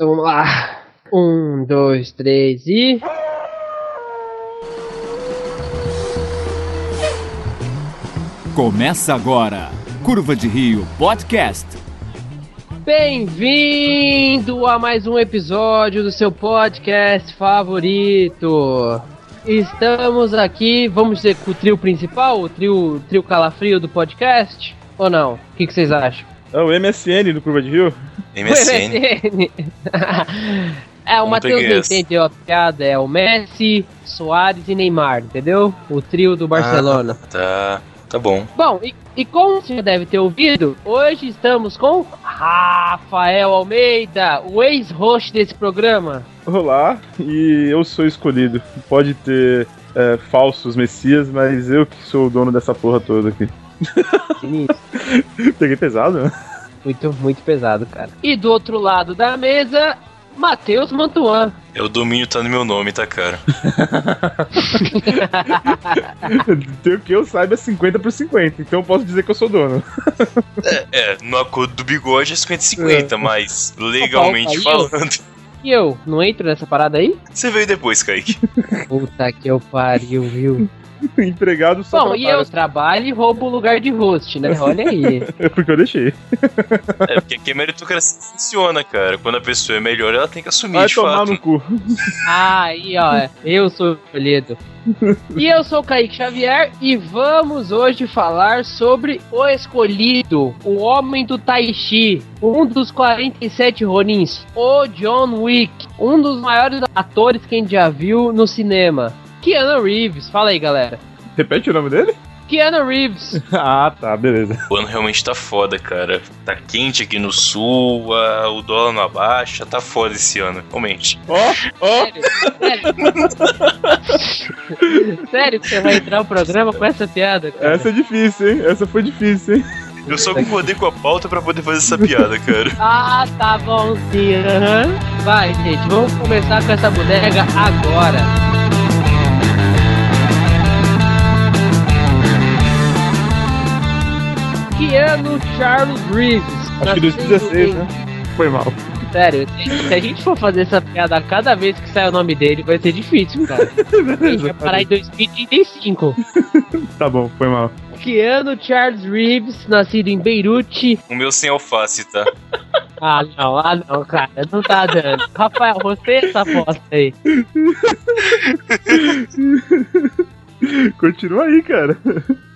Então vamos lá. Um, dois, três e. Começa agora, Curva de Rio Podcast. Bem-vindo a mais um episódio do seu podcast favorito. Estamos aqui, vamos dizer, com o trio principal, o trio, trio calafrio do podcast? Ou não? O que, que vocês acham? É o MSN do Curva de Rio? MSN. é, o Matheus entendeu a piada, é o Messi, Soares e Neymar, entendeu? O trio do Barcelona. Tá, tá bom. Bom, e, e como você já deve ter ouvido, hoje estamos com Rafael Almeida, o ex-host desse programa. Olá, e eu sou escolhido. Pode ter é, falsos messias, mas eu que sou o dono dessa porra toda aqui. Peguei pesado, né? muito, muito pesado, cara. E do outro lado da mesa, Matheus Mantuan. É, o domínio tá no meu nome, tá, cara? Tem o que eu saiba é 50 por 50, então eu posso dizer que eu sou dono. É, no acordo do bigode é 50-50, mas legalmente Opa, opa, falando. E eu, não entro nessa parada aí? Você veio depois, Kaique. Puta que eu pariu, viu? Empregado só Bom, e eu trabalho e roubo o lugar de host, né? Olha aí. É porque eu deixei. É, porque aqui a meritocracia funciona, cara. Quando a pessoa é melhor, ela tem que assumir Vai de tomar fato. no cu. Ah, aí, ó. Eu sou o escolhido. E eu sou o Kaique Xavier e vamos hoje falar sobre o escolhido, o homem do Tai Chi, um dos 47 Ronins, o John Wick, um dos maiores atores que a gente já viu no cinema. Keanu Reeves, fala aí, galera. Repete o nome dele? Keanu Reeves. Ah, tá, beleza. O ano realmente tá foda, cara. Tá quente aqui no sul, a- o dólar não abaixa, tá foda esse ano, realmente. Ó, ó, Sério, sério. sério que você vai entrar no programa com essa piada, cara? essa é difícil, hein? Essa foi difícil, hein? Eu só concordei com a pauta pra poder fazer essa piada, cara. Ah, tá bom sim. aham. Vai, gente, vamos começar com essa bodega agora. Keanu Charles Reeves. Acho que nascido 2016, em- né? Foi mal. Sério, se a gente for fazer essa piada a cada vez que sai o nome dele, vai ser difícil, cara. A gente vai parar em 2035. Tá bom, foi mal. Keanu Charles Reeves, nascido em Beirute. O meu sem alface, tá? Ah, não, ah, não, cara, não tá dando. Rafael, você essa aposta aí. Continua aí, cara.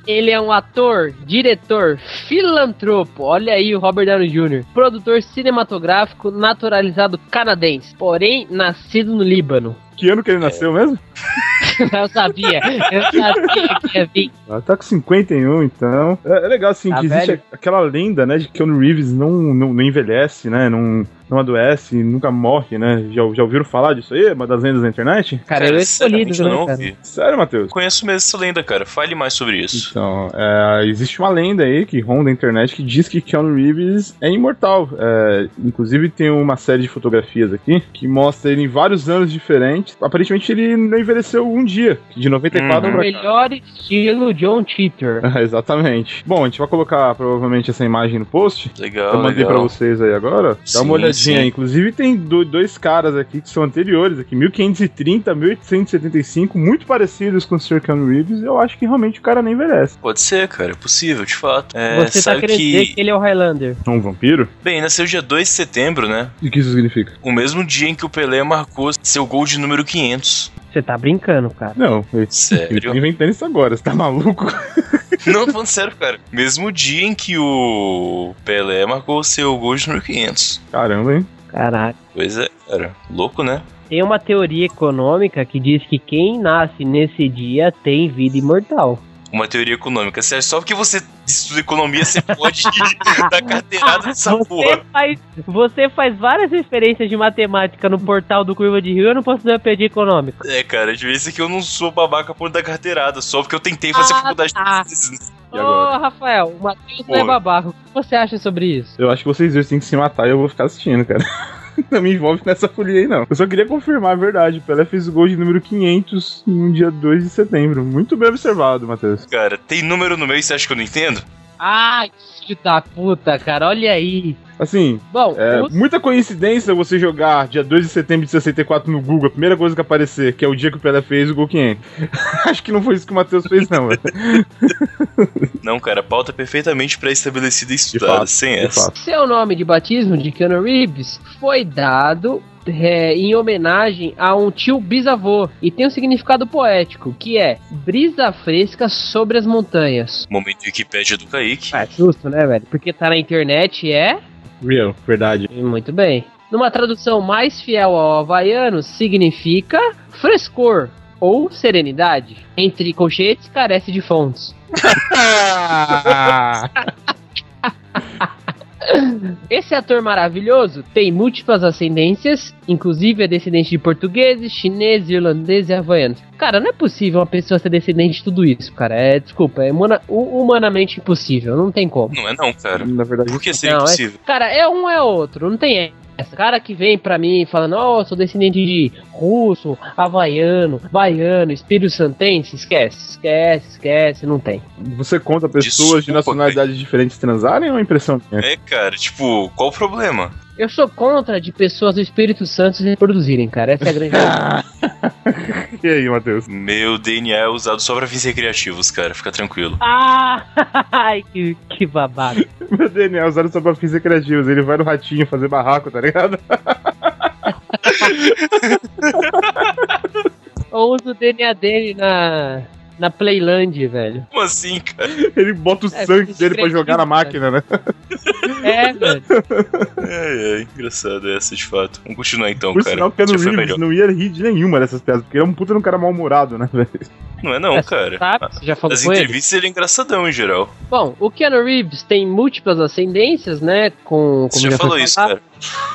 Ele é um ator, diretor, filantropo, olha aí o Robert Downey Jr., produtor cinematográfico naturalizado canadense, porém nascido no Líbano. Que ano que ele nasceu mesmo? eu sabia, eu sabia que ia vir. Ela tá com 51, então. É, é legal, assim, Tá que existe velho? aquela lenda, né, de que Keanu Reeves não, não, não envelhece, né, não, não adoece, nunca morre, né? Já, já ouviram falar disso aí? Uma das lendas da internet? Cara, eu escolhido, sinceramente, eu né, não cara? ouvi. Sério, Matheus? Conheço mesmo essa lenda, cara. Fale mais sobre isso. Então, é, existe uma lenda aí que ronda a internet que diz que Keanu Reeves é imortal. É, inclusive tem uma série de fotografias aqui que mostra ele em vários anos diferentes. Aparentemente ele não envelheceu um dia, de 94 Uhum. Pra cá. melhor estilo John Cheater. Ah, Exatamente. Bom, a gente vai colocar provavelmente essa imagem no post. Legal, Eu mandei legal. pra vocês aí agora. Dá Sim, uma olhadinha. Sim. Inclusive tem do- dois caras aqui que são anteriores, aqui 1530, 1875, muito parecidos com o Sr. Keanu Reeves. Eu acho que realmente o cara nem envelhece. Pode ser, cara, é possível, de fato. É, Você tá sabe querendo que... dizer que ele é o Highlander. É um vampiro? Bem, nasceu dia 2 de setembro, né? E o que isso significa? O mesmo dia em que o Pelé marcou seu gol de número 500. Você tá brincando, cara. Não, ele ele tá Sério? inventando isso agora, você tá maluco? Não, tô falando sério, cara. Mesmo dia em que o Pelé marcou seu gol de número 500. Caramba, hein? Caralho. Pois é, cara. Louco, né? Tem uma teoria econômica que diz que quem nasce nesse dia tem vida imortal. Uma teoria econômica. Sério, só porque você estuda economia, você pode dar carteirada nessa Você porra. faz, você faz várias referências de matemática no portal do Curva de Rio, eu não posso dar pedir econômico. É, cara, de vez em que eu não sou babaca por dar carteirada, só porque eu tentei fazer Ah, faculdade tá. Ô, agora? Rafael, o Matheus não é babaca. O que você acha sobre isso? Eu acho que vocês dois têm que se matar e eu vou ficar assistindo, cara. Não me envolve nessa folia aí, não. Eu só queria confirmar a verdade. Pelé fez o gol de número 500 no dia 2 de setembro. Muito bem observado, Matheus. Cara, tem número no meio, você acha que eu não entendo? Ai, filho da puta, cara, olha aí. Assim, Bom, é os- muita coincidência você jogar dia 2 de setembro de 64 no Google, a primeira coisa que aparecer, que é o dia que o Pelé fez o gol 500. Acho que não foi isso que o Matheus fez, não, velho. Não, cara, pauta perfeitamente pré-estabelecida e estudada, fato, sem essa. fato. seu nome de batismo de Keanu Reeves foi dado é, em homenagem a um tio bisavô e tem um significado poético, que é brisa fresca sobre as montanhas. Momento Wikipédia do Kaique. É justo, né, velho? Porque tá na internet e é Real, verdade. Muito bem. Numa tradução mais fiel ao havaiano, significa frescor ou serenidade. Entre colchetes, carece de fontes. Esse ator maravilhoso tem múltiplas ascendências, inclusive é descendente de portugueses, chineses, irlandeses e havaianos. Cara, não é possível uma pessoa ser descendente de tudo isso, cara. É, desculpa, é humana- hu- humanamente impossível, não tem como. Não é não, cara. Na verdade, Por que seria Não, é- impossível? Cara, é um é outro, não tem essa. Cara que vem pra mim falando, ó, eu sou descendente de russo, havaiano, baiano, espírito santense, esquece, esquece, esquece, não tem. você conta pessoas de Desculpa, nacionalidades diferentes transarem ou é impressão minha? É, cara, tipo, qual o problema? Eu sou contra de pessoas do Espírito Santo se reproduzirem, cara. Essa é a grande verdade. E aí, Matheus? Meu DNA é usado só pra fins recreativos, cara, fica tranquilo. Ah, ai, que, que babaca. Meu DNA é usado só pra fins recreativos. Ele vai no ratinho fazer barraco, tá ligado? Eu uso o DNA dele na, na Playland, velho. Como assim, cara? Ele bota o É, sangue dele pra jogar na máquina, né? É, velho. É, é, engraçado essa de fato. Vamos continuar então, Por cara. sinal, que o Keanu Reeves melhor. não ia rir de nenhuma dessas piadas, porque ele é um puta de um cara mal-humorado, né, velho? Não é não, cara. Sabe? Você já falou Nas com ele? entrevistas ele é engraçadão em geral. Bom, o Keanu Reeves tem múltiplas ascendências, né? Com, Você já falou isso, cara.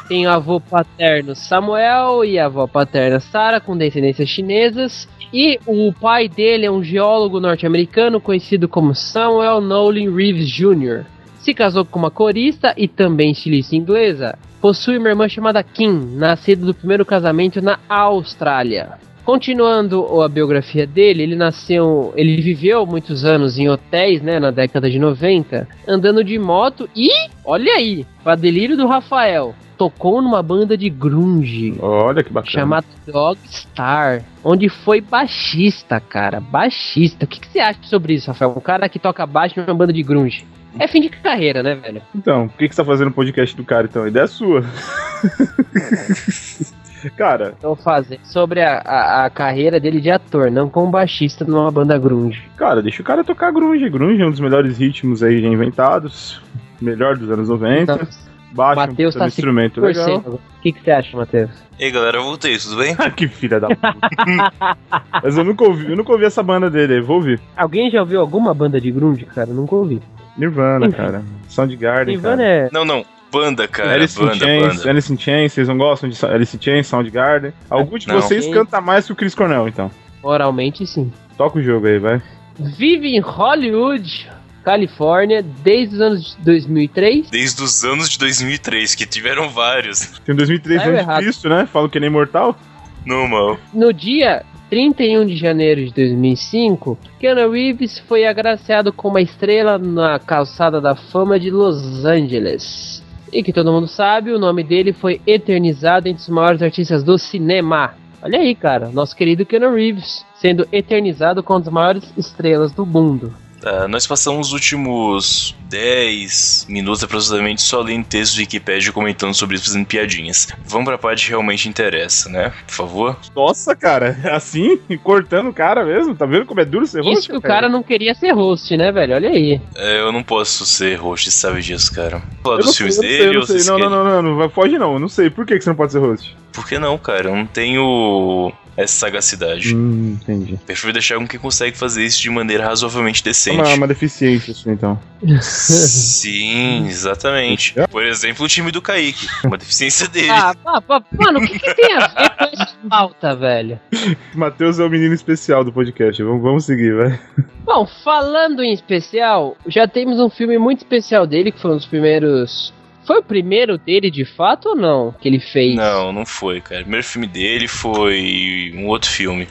Tem o avô paterno Samuel e a avó paterna Sarah, com descendências chinesas. E o pai dele é um geólogo norte-americano conhecido como Samuel Nolan Reeves Jr. Se casou com uma corista e também estilista inglesa. Possui uma irmã chamada Kim, nascida do primeiro casamento na Austrália. Continuando a biografia dele, ele nasceu, ele viveu muitos anos em hotéis, né, na década de 90, andando de moto e, olha aí, para delírio do Rafael, tocou numa banda de grunge Olha que bacana. chamada Dogstar, onde foi baixista, cara, baixista. O que, que você acha sobre isso, Rafael? Um cara que toca baixo numa banda de grunge. É fim de carreira, né, velho? Então, por que, que você tá fazendo podcast do cara, então? A ideia é sua. cara, Então fazer sobre a, a, a carreira dele de ator, não como baixista numa banda grunge. cara, deixa o cara tocar grunge. Grunge é um dos melhores ritmos aí já inventados. Melhor dos anos 90. Então, Baixa Matheus um tá instrumento legal. O que, que você acha, Matheus? E aí, galera, eu voltei, tudo bem? que filha da puta. Mas eu nunca ouvi, eu nunca ouvi essa banda dele aí, vou ouvir. Alguém já ouviu alguma banda de grunge, cara? Nunca ouvi. Nirvana, cara. Soundgarden, Nirvana cara. é. Não, não. Banda, cara. Alice in banda, Chains, banda. Alice in Chains, vocês não gostam de Alice in Chains, Soundgarden? Algum de Não. vocês canta mais que o Chris Cornell, então. Oralmente, sim. Toca o jogo aí, vai. Vive em Hollywood, Califórnia, desde os anos 2003. Desde os anos de 2003, que tiveram vários. Tem 2003 Saiu anos de errado. Cristo, né? Falam que ele é imortal. Normal. No dia 31 de janeiro de 2005, Keanu Reeves foi agraciado com uma estrela na calçada da fama de Los Angeles. E que todo mundo sabe, o nome dele foi eternizado entre os maiores artistas do cinema. Olha aí, cara, nosso querido Keanu Reeves sendo eternizado com as maiores estrelas do mundo. Tá, nós passamos os últimos 10 minutos aproximadamente só lendo textos do Wikipedia comentando sobre isso, fazendo piadinhas. Vamos pra parte que realmente interessa, né? Por favor. Nossa, cara, assim, cortando o cara mesmo. Tá vendo como é duro ser Isso host, que o cara não queria ser host, né, velho? Olha aí. É, eu não posso ser host, sabe disso, cara. Falar Eu não dos filmes dele eu não sei. Não, não, não, não, não, vai- foge não. Eu não sei. Por que que você não pode ser host? Por que não, cara? Eu não tenho essa sagacidade. Hum, entendi. Prefiro deixar com quem consegue fazer isso de maneira razoavelmente É decente. uma, uma deficiência, assim, então. Sim, exatamente. Por exemplo, o time do Kaique. Uma deficiência dele. Ah, pá, pá, mano, o que, que tem a ver com essa pauta, velho? Matheus é o menino especial do podcast. Vamos, vamos seguir, vai. Bom, falando em especial, já temos um filme muito especial dele, que foi um dos primeiros. Foi o primeiro dele de fato ou não? Que ele fez? Não, não foi, cara. O primeiro filme dele foi um outro filme.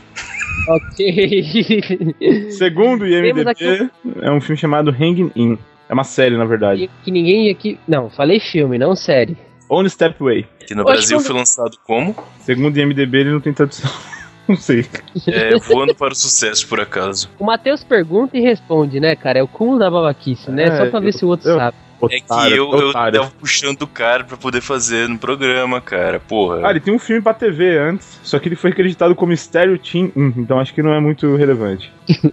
Ok. Segundo IMDb, é um filme chamado Hanging In. É uma série, na verdade. Que, que ninguém aqui. Não, falei filme, não série. Only Stepway. Que no Oxe, Brasil quando- foi lançado como Segundo o IMDB, ele não tem tradução. Não sei. é, Voando para o Sucesso, por acaso. O Matheus pergunta e responde, né, cara? É o cúmulo da babaquice, né? É, Só pra ver eu- se o outro eu- sabe. É que Otário, eu, eu otário. tava puxando o cara pra poder fazer no programa, cara. Porra. Ah, ele tem um filme pra TV antes, só que ele foi acreditado como Stereo Team, hum, então acho que não é muito relevante.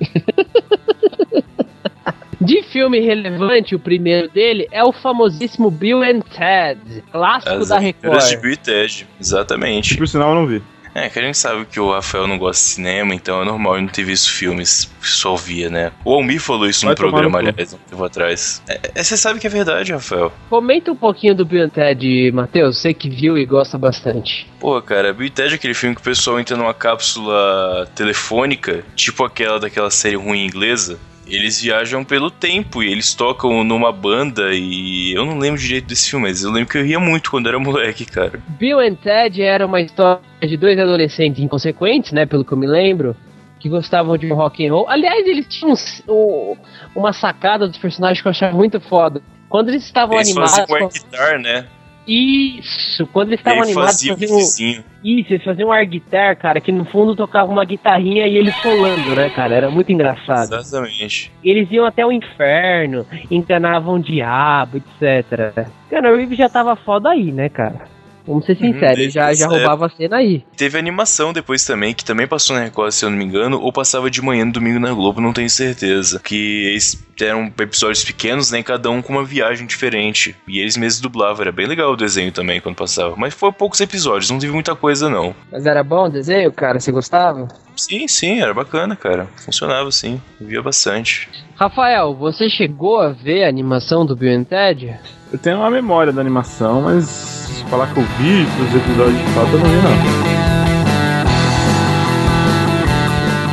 De filme relevante, o primeiro dele é o famosíssimo Bill and Ted, clássico As da Aventuras de Record. Bill e Ted. Exatamente. Que por sinal eu não vi. É, que a gente sabe que o Rafael não gosta de cinema, então é normal ele não ter visto filmes que só via, né? O Almir falou isso Vai no programa, no aliás, um tempo atrás. É, é, você sabe que é verdade, Rafael. Comenta um pouquinho do Bill Ted, Matheus, você que viu e gosta bastante. Pô, cara, Bill Ted é aquele filme que o pessoal entra numa cápsula telefônica, tipo aquela daquela série ruim inglesa. Eles viajam pelo tempo e eles tocam numa banda e eu não lembro direito desse filme, mas eu lembro que eu ria muito quando era moleque, cara. Bill and Ted era uma história de dois adolescentes inconsequentes, né, pelo que eu me lembro, que gostavam de um rock and roll. Aliás, eles tinham um- um- uma sacada dos personagens que eu achava muito foda. Quando eles estavam Eles animados, faziam com- air guitar, né? Isso, quando eles estavam animados, faziam vizinho. isso, eles faziam um air guitar, cara, que no fundo tocava uma guitarrinha e eles solando, né, cara, era muito engraçado. Exatamente. Eles iam até o inferno, enganavam o diabo, etc. Cara, o Reeves já tava foda aí, né, cara? Vamos ser Uhum, sinceros, desde já, já essa roubava a cena aí. Teve animação depois também, que também passou na Record, se eu não me engano, ou passava de manhã no domingo na Globo, não tenho certeza. Que eles eram episódios pequenos, né? Cada um com uma viagem diferente. E eles mesmos dublavam, era bem legal o desenho também quando passava. Mas foi poucos episódios, não teve muita coisa não. Mas era bom o desenho, cara? Você gostava? Sim, sim, era bacana, cara. Funcionava sim, via bastante. Rafael, você chegou a ver a animação do Bill and Ted? Eu tenho uma memória da animação, mas se falar que eu vi os episódios de fato, eu não vi não.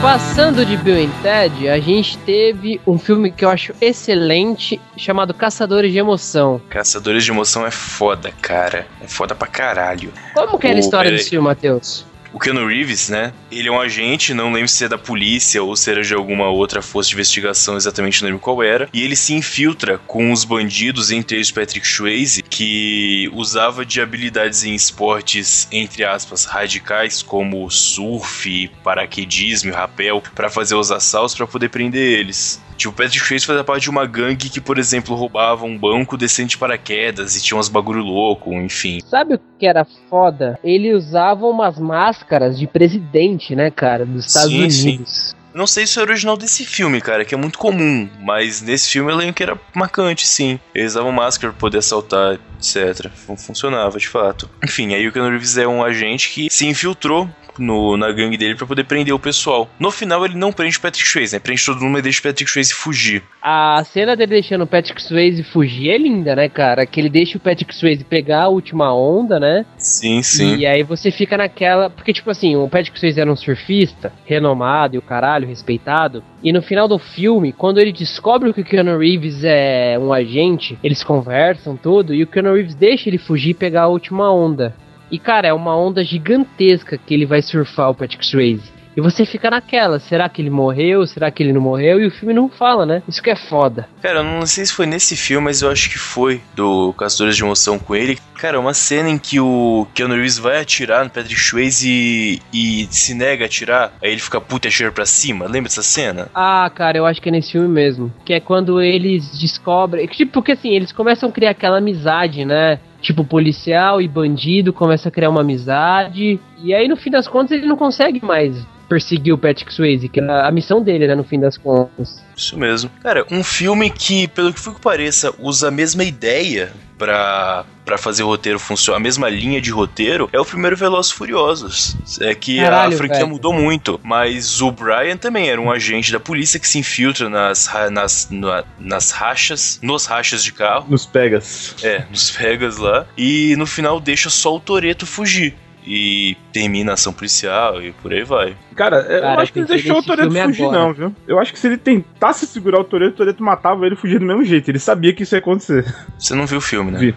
Passando de Bill and Ted, a gente teve um filme que eu acho excelente, chamado Caçadores de Emoção. Caçadores de Emoção é foda, cara. É foda pra caralho. Como que era a Ô, história peraí. desse filme, Matheus? O Keanu Reeves, né? Ele é um agente, não lembro se é da polícia ou se era de alguma outra força de investigação, exatamente não lembro qual era. E ele se infiltra com os bandidos, entre eles Patrick Swayze, que usava de habilidades em esportes, entre aspas, radicais, como surf, paraquedismo e rapel, pra fazer os assaltos pra poder prender eles. Tipo, o Patrick Swayze fazia parte de uma gangue que, por exemplo, roubava um banco descendo de paraquedas e tinha uns bagulho louco, enfim. Sabe o que era foda? Ele usava umas máscaras de presidente, né, cara, dos Estados Sim, sim. Unidos. Não sei se é original desse filme, cara, que é muito comum, mas nesse filme eu lembro que era marcante, sim. Eles usavam máscara pra poder assaltar, etc. Fun- Funcionava, de fato. Enfim, aí o Keanu Reeves é um agente que se infiltrou no, na gangue dele pra poder prender o pessoal. No final ele não prende o Patrick Swayze, né? Prende todo mundo e deixa o Patrick Swayze fugir. A cena dele deixando o Patrick Swayze fugir é linda, né, cara? Que ele deixa o Patrick Swayze pegar a última onda, né? Sim, sim. E aí você fica naquela. Porque, tipo assim, o Patrick Swayze era um surfista, renomado e o caralho, respeitado. E no final do filme, quando ele descobre que o Keanu Reeves é um agente, eles conversam tudo e o Keanu Reeves deixa ele fugir e pegar a última onda. E, cara, é uma onda gigantesca que ele vai surfar o Patrick Swayze. E você fica naquela, será que ele morreu? Será que ele não morreu? E o filme não fala, né? Isso que é foda. Cara, eu não sei se foi nesse filme, mas eu acho que foi do Caçadores de Emoção com ele. Cara, uma cena em que o Keanu Reeves vai atirar no Patrick Swayze e, e se nega a atirar, aí ele fica puta e atira pra cima. Lembra dessa cena? Ah, cara, eu acho que é nesse filme mesmo. Que é quando eles descobrem. Tipo, porque assim, eles começam a criar aquela amizade, né? Tipo, policial e bandido começam a criar uma amizade. E aí, no fim das contas, ele não consegue mais perseguir o Patrick Swayze, que é a missão dele, né? No fim das contas. Isso mesmo. Cara, um filme que, pelo que foi que pareça, usa a mesma ideia pra, pra fazer o roteiro funcionar, a mesma linha de roteiro, é o primeiro Velozes e Furiosos. É que Caralho, a franquia velho. mudou muito, mas o Brian também era um agente da polícia que se infiltra nas, nas, na- nas rachas, nos rachas de carro, Nos Pegas. é, nos Vegas lá, e no final deixa só o Toreto fugir. E termina a ação policial e por aí vai. Cara, é, Cara, eu acho que ele eu deixou o Toreto fugir, agora. não, viu? Eu acho que se ele tentasse segurar o Toreto, o Toreto matava ele e fugia do mesmo jeito. Ele sabia que isso ia acontecer. Você não viu o filme, né? Vi.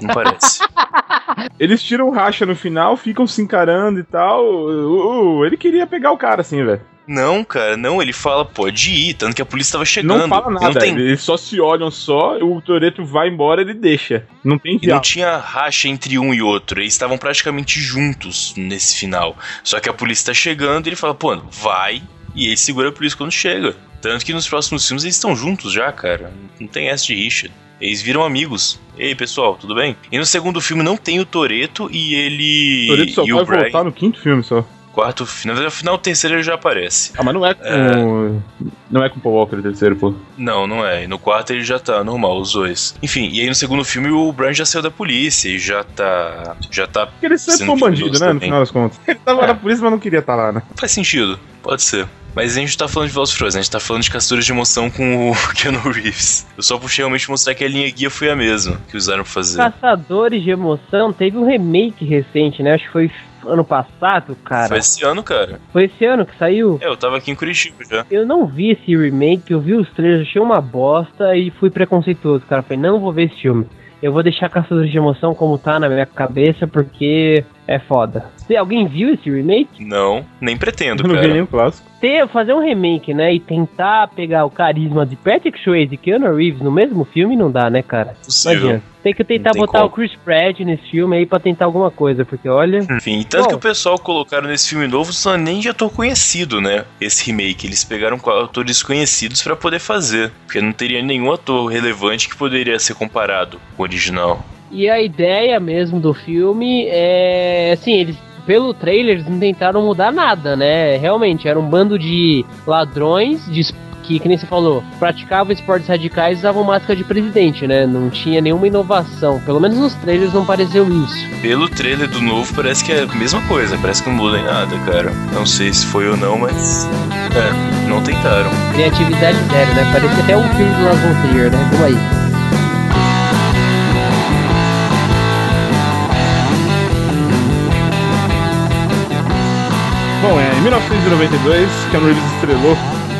Não parece. Eles tiram racha no final, ficam se encarando e tal. Uh, uh, ele queria pegar o cara, assim, velho. Não, cara, não, ele fala, pode ir, tanto que a polícia tava chegando. Não fala nada, não tem, eles só se olham só, o Toreto vai embora ele deixa. Não tem e não tinha racha entre um e outro, eles estavam praticamente juntos nesse final. Só que a polícia tá chegando e ele fala, pô, vai, e ele segura a polícia quando chega. Tanto que nos próximos filmes eles estão juntos já, cara. Não tem essa de rixa. Eles viram amigos. Ei, pessoal, tudo bem? E no segundo filme não tem o Toreto e ele. O Toreto só e vai o Brian. voltar no quinto filme só. Quarto final. No final, o terceiro ele já aparece. Ah, mas não é com. Não é com o Paul Walker o terceiro, pô. Não, não é. E no quarto ele já tá normal, os dois. Enfim, e aí no segundo filme o Brian já saiu da polícia e já tá. Já tá. Porque ele sempre foi um bandido, né? No também. final das contas. Ele tava É. na polícia, mas não queria estar lá, né? Faz sentido, pode ser. Mas a gente tá falando de Velozes Furiosos, a gente tá falando de Caçadores de Emoção com o Keanu Reeves. Eu só puxei realmente mostrar que a linha guia foi a mesma que usaram pra fazer. Caçadores de Emoção teve um remake recente, né? Acho que foi ano passado, cara. Foi esse ano, cara. Foi esse ano que saiu. É, eu tava aqui em Curitiba já. Eu não vi esse remake, eu vi os trailers, achei uma bosta e fui preconceituoso, cara. Falei, não vou ver esse filme. Eu vou deixar Caçadores de Emoção como tá na minha cabeça porque é foda. Se alguém viu esse remake? Não, nem pretendo, Eu não vi cara. nem o clássico. Ter, fazer um remake, né? E tentar pegar o carisma de Patrick Swayze e Keanu Reeves no mesmo filme não dá, né, cara? Não Possível. Tem que tentar Não tem botar como. o Chris Pratt nesse filme aí pra tentar alguma coisa, porque olha. Enfim, tanto Bom. que o pessoal colocaram nesse filme novo só nem de ator conhecido, né? Esse remake. Eles pegaram com atores conhecidos pra poder fazer. Porque não teria nenhum ator relevante que poderia ser comparado com o original. E a ideia mesmo do filme é. Assim, eles. Pelo trailer, eles não tentaram mudar nada, né? Realmente, era um bando de ladrões de que, que nem você falou, praticavam esportes radicais e usavam máscara de presidente, né? Não tinha nenhuma inovação. Pelo menos nos trailers não pareceu isso. Pelo trailer do novo, parece que é a mesma coisa. Parece que não muda em nada, cara. Não sei se foi ou não, mas. É, não tentaram. Criatividade zero, né? Parece até um filme do Lars von Trier, né? Vamos aí. 1992, Keanu Reeves estrelou,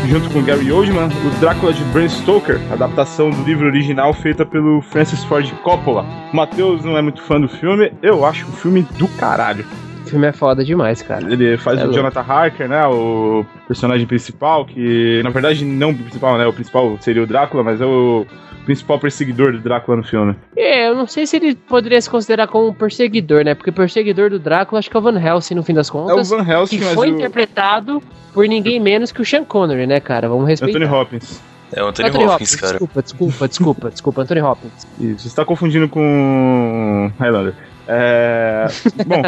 junto com Gary Oldman, o Drácula de Bram Stoker, adaptação do livro original feita pelo Francis Ford Coppola. O Matheus não é muito fã do filme, eu acho o filme do caralho. O filme é foda demais, cara. Ele faz É o louco. Jonathan Harker, né, o personagem principal, que na verdade não o principal, né, o principal seria o Drácula, mas é o principal perseguidor do Drácula no filme. É, eu não sei se ele poderia se considerar como um perseguidor, né? Porque o perseguidor do Drácula acho que é o Van Helsing no fim das É o contas. Van Helsing, que mas foi o interpretado por ninguém menos que o Sean Connery, né, cara? Vamos respeitar. Anthony Hopkins. É o Anthony, Anthony Hopkins, cara. Desculpa, desculpa, desculpa, desculpa, Anthony Hopkins. Isso, você está confundindo com Highlander. É, bom,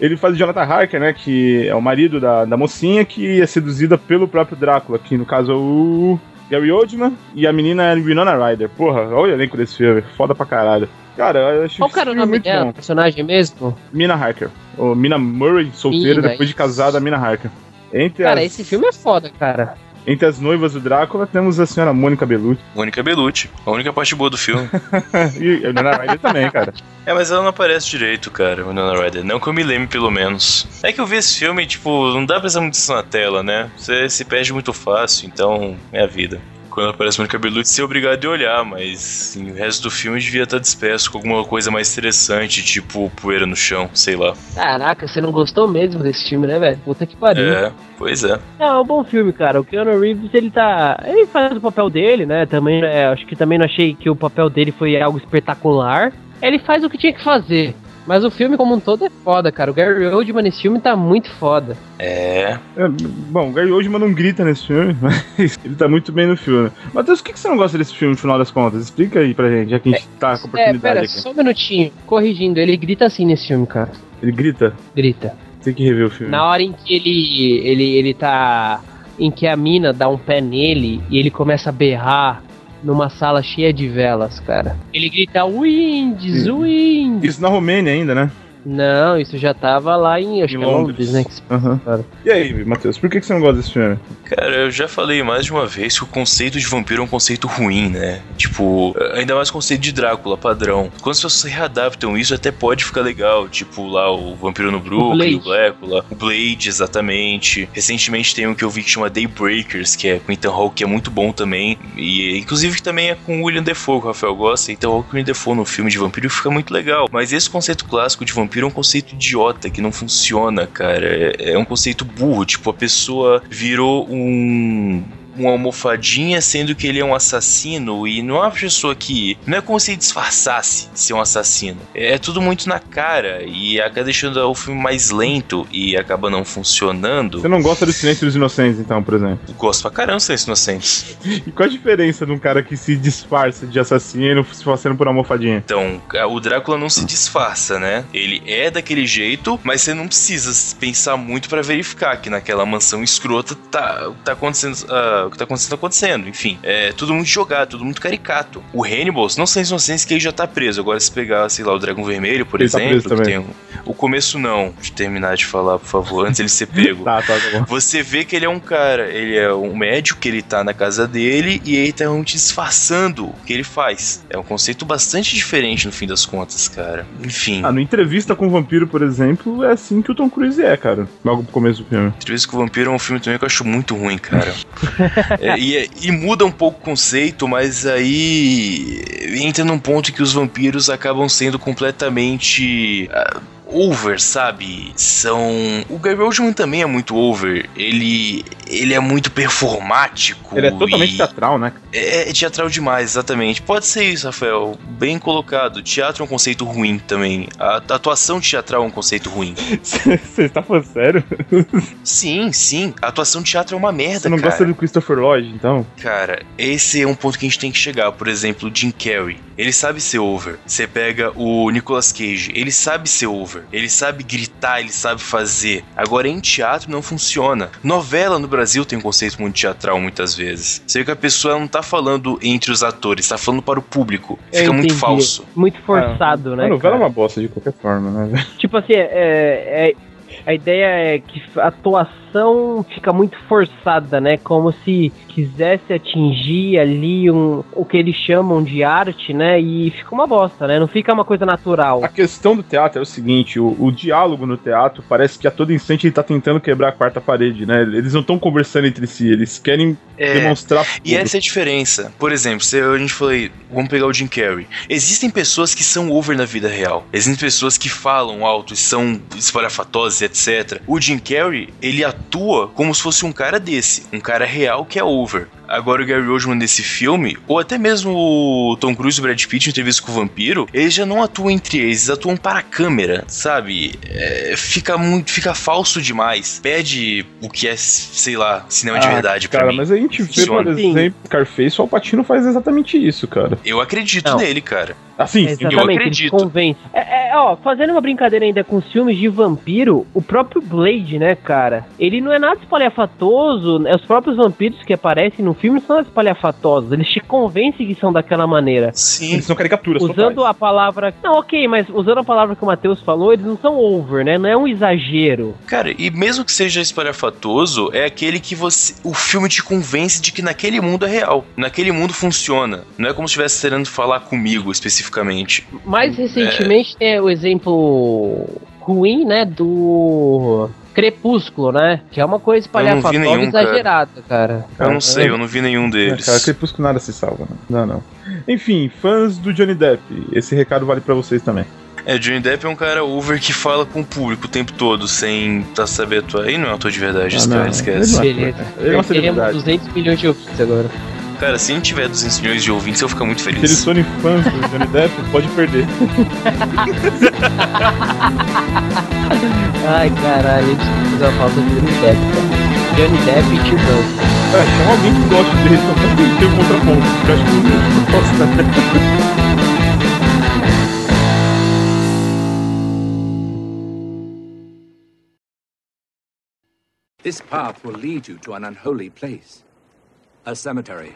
ele faz o Jonathan Harker, né? Que é o marido da, da mocinha que é seduzida pelo próprio Drácula, que no caso é o Gary Oldman e a menina é Winona Ryder. Porra, olha o elenco desse filme, foda pra caralho. Cara, eu acho Qual cara o nome dela, bom. personagem mesmo? Mina Harker. Ou Mina Murray, solteira, Mina, depois de casada, Mina Harker. Entre, Cara, as, esse filme é foda, cara. Entre as noivas do Drácula temos a senhora Mônica Bellucci. Mônica Bellucci. A única parte boa do filme. e a Winona Ryder também, cara. É, mas ela não aparece direito, cara, Winona Ryder. Não que eu me lembre, pelo menos. É que eu vi esse filme, tipo, não dá pra prestar muito atenção na tela, né? Você se perde muito fácil, então é a vida. Quando aparece Mônica Bellucci, você é obrigado a olhar, mas assim, o resto do filme devia estar disperso com alguma coisa mais interessante, tipo poeira no chão, sei lá. Caraca, você não gostou mesmo desse filme, né, velho? Puta que pariu. É, pois é. Não, é um bom filme, cara. O Keanu Reeves, ele tá. Ele faz o papel dele, né? Também, é, acho que também não achei que o papel dele foi algo espetacular. Ele faz o que tinha que fazer. Mas o filme como um todo é foda, cara. O Gary Oldman nesse filme tá muito foda. É. É, bom, o Gary Oldman não grita nesse filme, mas ele tá muito bem no filme. Matheus, por que que você não gosta desse filme, no final das contas? Explica aí pra gente, já que a gente tá com É, oportunidade pera, aqui. só um minutinho. Corrigindo, ele grita assim nesse filme, cara. Ele grita? Grita. Tem que rever o filme. Na hora em que ele, ele, ele tá. Em que a mina dá um pé nele e ele começa a berrar numa sala cheia de velas, cara. Ele grita Winds. Winds. Isso na Romênia ainda, né? Não, isso já tava lá em. Acho Em que é Londres, né? Cara. E aí, Matheus, por que que você não gosta desse filme? Cara, eu já falei mais de uma vez que o conceito de vampiro é um conceito ruim, né? Tipo, ainda mais o conceito de Drácula, padrão. Quando as pessoas readaptam isso, até pode ficar legal. Tipo, lá o Vampiro no Brooklyn, o, Blade. Drácula, o Blade, exatamente. Recentemente tem um que eu vi que chama Daybreakers, que é com Ethan Hawke, que é muito bom também. E inclusive que também é com o William Defoe, que o Rafael gosta. Ethan Hawke e William Defoe no filme de vampiro fica muito legal. Mas esse conceito clássico de vampiro vampiro é um conceito idiota que não funciona, cara. É, é um conceito burro. Tipo, a pessoa virou um uma almofadinha, sendo que ele é um assassino e não é uma pessoa que. Não é como se ele disfarçasse ser um assassino. É tudo muito na cara e acaba deixando o filme mais lento e acaba não funcionando. Você não gosta do Silêncio dos Inocentes, então, por exemplo? Gosto pra caramba do Silêncio dos Inocentes. E qual a diferença de um cara que se disfarça de assassino se fazendo por almofadinha? Então, o Drácula não se disfarça, né? Ele é daquele jeito, mas você não precisa pensar muito para verificar que naquela mansão escrota tá, tá acontecendo. Uh, o que tá acontecendo, tá acontecendo. Enfim, é tudo muito jogado, tudo muito caricato. O Hannibal, não sei se não que ele já tá preso. Agora, se pegar, sei lá, o Dragão Vermelho, por ele tá exemplo, tá tem o começo não, de terminar de falar, por favor, antes ele ser pego. tá, tá, tá bom. Você vê que ele é um cara, ele é um médico, que ele tá na casa dele e ele tá realmente disfarçando o que ele faz. É um conceito bastante diferente no fim das contas, cara. Enfim. Ah, no Entrevista com o Vampiro, por exemplo, é assim que o Tom Cruise é, cara. Logo pro começo do filme. Entrevista com o Vampiro é um filme também que eu acho muito ruim, cara. é, e, e, muda um pouco o conceito, mas aí entra num ponto que os vampiros acabam sendo completamente. Uh, over, sabe? São. O Gary Oldman também é muito over. Ele. Ele é muito performático. Ele é totalmente teatral, né? É, é, teatral demais, exatamente. Pode ser isso, Rafael. Bem colocado. Teatro é um conceito ruim também. A, atuação teatral é um conceito ruim. Você está falando sério? sim, sim. A atuação de teatro é uma merda, Você não cara. gosta do Christopher Lloyd, então? Cara, esse é um ponto que a gente tem que chegar. Por exemplo, o Jim Carrey. Ele sabe ser over. Você pega o Nicolas Cage. Ele sabe ser over ele sabe gritar, ele sabe fazer. Agora em teatro não funciona. Novela no Brasil tem um conceito muito teatral muitas vezes. Você vê que a pessoa não tá falando entre os atores, tá falando para o público. Fica muito falso. Muito forçado, ah, né? A novela cara? é uma bosta de qualquer forma, né? Tipo assim, é, é, a ideia é que a atuação fica muito forçada, né? Como se quisesse atingir ali um, o que eles chamam de arte, né? E fica uma bosta, né? Não fica uma coisa natural. A questão do teatro é o seguinte: o, o diálogo no teatro parece que a todo instante ele tá tentando quebrar a quarta parede, né? Eles não estão conversando entre si, eles querem é, demonstrar. E essa é a diferença. Por exemplo, se a gente falou, vamos pegar o Jim Carrey. Existem pessoas que são over na vida real. Existem pessoas que falam alto e são espalhafatosas, etc. O Jim Carrey, ele atua como se fosse um cara desse, um cara real que é over over. Agora o Gary Oldman nesse filme, ou até mesmo o Tom Cruise e o Brad Pitt em entrevista com o vampiro, eles já não atuam entre eles, eles atuam para a câmera, sabe? É, fica muito, fica falso demais. Pede o que é, sei lá, cinema ah, de verdade cara, pra mim. mas a gente vê, por exemplo, Carface, o Alpatino faz exatamente isso, cara. Eu acredito não. nele, cara. Assim, eu acredito. Convence. É, é, ó, fazendo uma brincadeira ainda com os filmes de vampiro, o próprio Blade, né, cara? Ele não é nada espalhafatoso, é os próprios vampiros que aparecem no filme são espalhafatosos, eles te convencem que são daquela maneira. Sim. Eles são caricaturas Usando totais. a palavra... Não, ok, mas usando a palavra que o Matheus falou, eles não são over, né? Não é um exagero. Cara, e mesmo que seja espalhafatoso, é aquele que você... O filme te convence de que naquele mundo é real. Naquele mundo funciona. Não é como se estivesse querendo falar comigo, especificamente especificamente. Mais recentemente é... tem o exemplo ruim, né, do Crepúsculo, né? Que é uma coisa espalhafatosa nenhum, exagerada, cara. cara. Eu não sei, eu não vi nenhum deles. Cara, Crepúsculo nada se salva, né? Não, não. Enfim, fãs do Johnny Depp, esse recado vale para vocês também. É, Johnny Depp é um cara over que fala com o público o tempo todo, sem tá saber atuar. Aí não é ator de verdade, ah, esse cara, esquece. Ele, é, ele, é Teremos 200 milhões de ouvintes agora. Cara, se a gente tiver 200 milhões de ouvintes, eu vou ficar muito feliz. Se eles forem fãs do Johnny Depp, pode perder. Ai, caralho, a gente precisa uma falta de Johnny Depp, cara. Johnny Depp e Tio Dan. É, chama alguém que gosta dele, só tem que ter um contraponto. Eu acho que não gosta. This path will lead you to an unholy place a cemetery.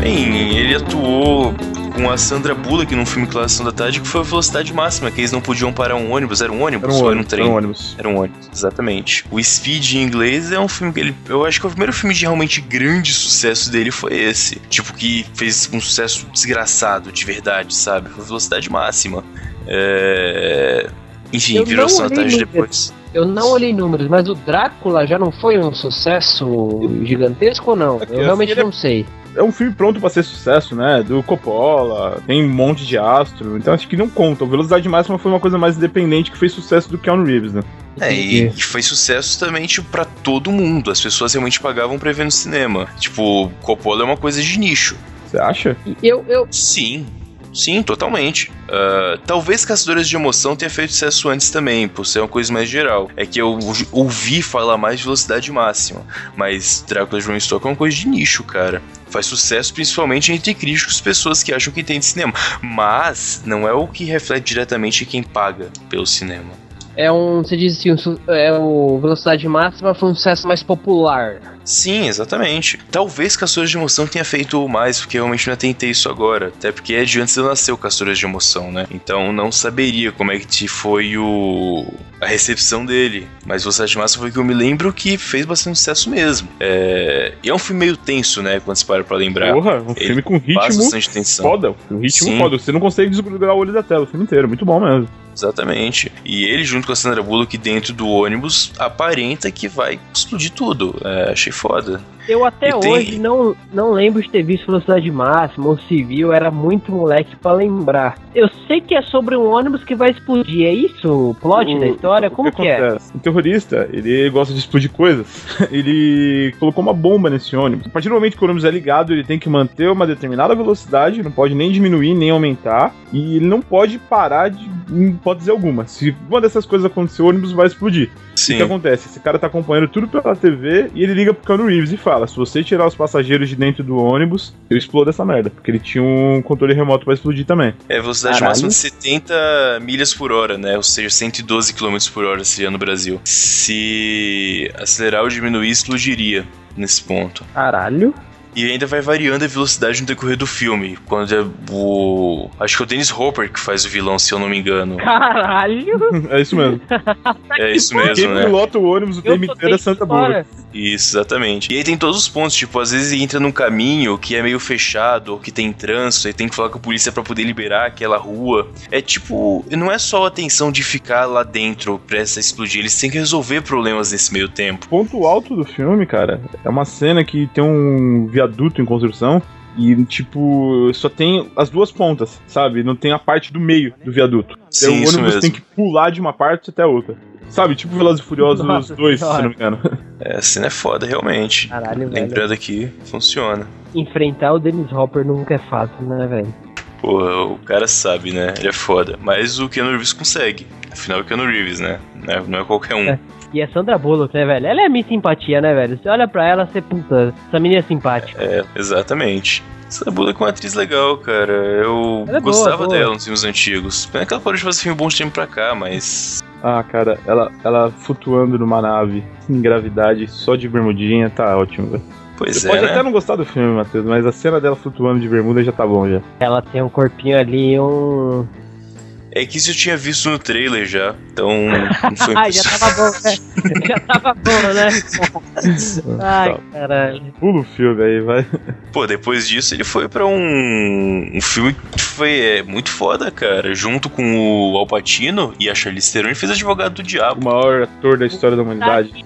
Bem, ele atuou com a Sandra Bullock num filme Classe da Tarde que foi a velocidade máxima, que eles não podiam parar um ônibus. Era um ônibus era um ou era um trem? Era um ônibus. Era um ônibus, exatamente. O Speed em inglês é um filme que ele. Eu acho que o primeiro filme de realmente grande sucesso dele foi esse. Tipo, que fez um sucesso desgraçado, de verdade, sabe? Foi velocidade máxima. É enfim, eu virou Santage depois. Eu não olhei números, mas o Drácula já não foi um sucesso gigantesco ou não? É eu realmente não é... sei. é um filme pronto pra ser sucesso, né? Do Coppola, tem um monte de astro, então acho que não conta. O Velocidade Máxima foi uma coisa mais independente que fez sucesso do Keanu Reeves, né? É, e, e foi sucesso também, tipo, pra todo mundo. As pessoas realmente pagavam pra ver no cinema. Tipo, Coppola é uma coisa de nicho. Você acha? Eu, eu, Sim. Sim, totalmente. Uh, talvez Caçadores de Emoção tenha feito sucesso antes também, por ser uma coisa mais geral. É que eu ouvi falar mais de velocidade máxima, mas Drácula de Bram é uma coisa de nicho, cara. Faz sucesso principalmente entre críticos, pessoas que acham que tem de cinema. Mas não é o que reflete diretamente quem paga pelo cinema. é um. Você diz assim, um é o Velocidade Máxima foi um sucesso mais popular. Sim, exatamente. Talvez Caçadores de Emoção tenha feito mais, porque eu realmente não tentei isso agora. Até porque é de antes de eu nascer o Caçadores de Emoção, né? Então não saberia como é que foi o a recepção dele. Mas Velocidade Máxima foi que eu me lembro que fez bastante sucesso mesmo. É... E é um filme meio tenso, né? Quando você para pra lembrar. Porra, um Ele filme com ritmo bastante tensão. foda. Um ritmo Sim. foda. Você não consegue desgrudar o olho da tela o filme inteiro. Muito bom mesmo. Exatamente. E ele, junto com a Sandra Bullock dentro do ônibus, aparenta que vai explodir tudo. É, achei foda. Eu até E tem- hoje não, não lembro de ter visto Velocidade Máxima ou Civil, era muito moleque pra lembrar. Eu sei que é sobre um ônibus que vai explodir, é isso o plot da história? O Como que, é? acontece? O terrorista, ele gosta de explodir coisas. ele colocou uma bomba nesse ônibus. A partir do momento que o ônibus é ligado, ele tem que manter uma determinada velocidade, não pode nem diminuir, nem aumentar. E ele não pode parar de em hipótese alguma. Se uma dessas coisas acontecer, o ônibus vai explodir. O que Sim. acontece? Esse cara tá acompanhando tudo pela TV e ele liga pro Keanu Reeves e fala: se você tirar os passageiros de dentro do ônibus, eu explodo essa merda. Porque ele tinha um controle remoto pra explodir também. É velocidade Caralho. máxima de 70 milhas por hora, né? Ou seja, 112 km por hora seria no Brasil. Se acelerar ou diminuir, explodiria nesse ponto. Caralho. E ainda vai variando a velocidade no decorrer do filme. Quando é o. Acho que é o Dennis Hopper que faz o vilão, se eu não me engano. Caralho. É isso mesmo. É isso Quem mesmo, né? pilota o ônibus o tempo inteiro é Santa. Bullock. Isso, exatamente. E aí tem todos os pontos, tipo, às vezes ele entra num caminho que é meio fechado, ou que tem trânsito, e tem que falar com a polícia pra poder liberar aquela rua. É tipo, não é só a tensão de ficar lá dentro prestes a explodir, eles têm que resolver problemas nesse meio tempo. ponto alto do filme, cara, é uma cena que tem um viaduto em construção e, tipo, só tem as duas pontas, sabe? Não tem a parte do meio do viaduto. Sim, Então, o isso ônibus mesmo. tem que pular de uma parte até a outra. Sabe? Tipo Velozes e Furiosos Nossa 2, se não me engano. É, a cena é foda, realmente. Caralho, velho. Lembrando aqui, funciona. Enfrentar o Dennis Hopper nunca é fácil, né, velho? Porra, o cara sabe, né? Ele é foda. Mas o Keanu Reeves consegue. Afinal, é o Keanu Reeves, né? Não é, não é qualquer um. É. E a Sandra Bullock, né, velho? Ela é a minha simpatia, né, velho? Você olha pra ela, você, puta, essa menina é simpática. É, exatamente. Sandra Bullock é uma atriz legal, cara. Eu é boa, gostava boa. dela nos filmes antigos. Pena que ela parou de fazer filme bom de tempo pra cá, mas. Ah, cara, ela, ela flutuando numa nave em gravidade só de bermudinha tá ótimo, velho. Pois Você é, pode né? até não gostar do filme, Matheus, mas a cena dela flutuando de bermuda já tá bom já. Ela tem um corpinho ali, um. É que isso eu tinha visto no trailer já. Então. Não foi Ai, já tava bom, né? já tava bom, né? Ai, Tá. caralho. Pula o filme aí, vai. Pô, depois disso ele foi pra um, um filme que foi é, muito foda, cara. Junto com o Alpatino e a Charlize Theron, ele fez Advogado do O Diabo. maior ator da história da humanidade.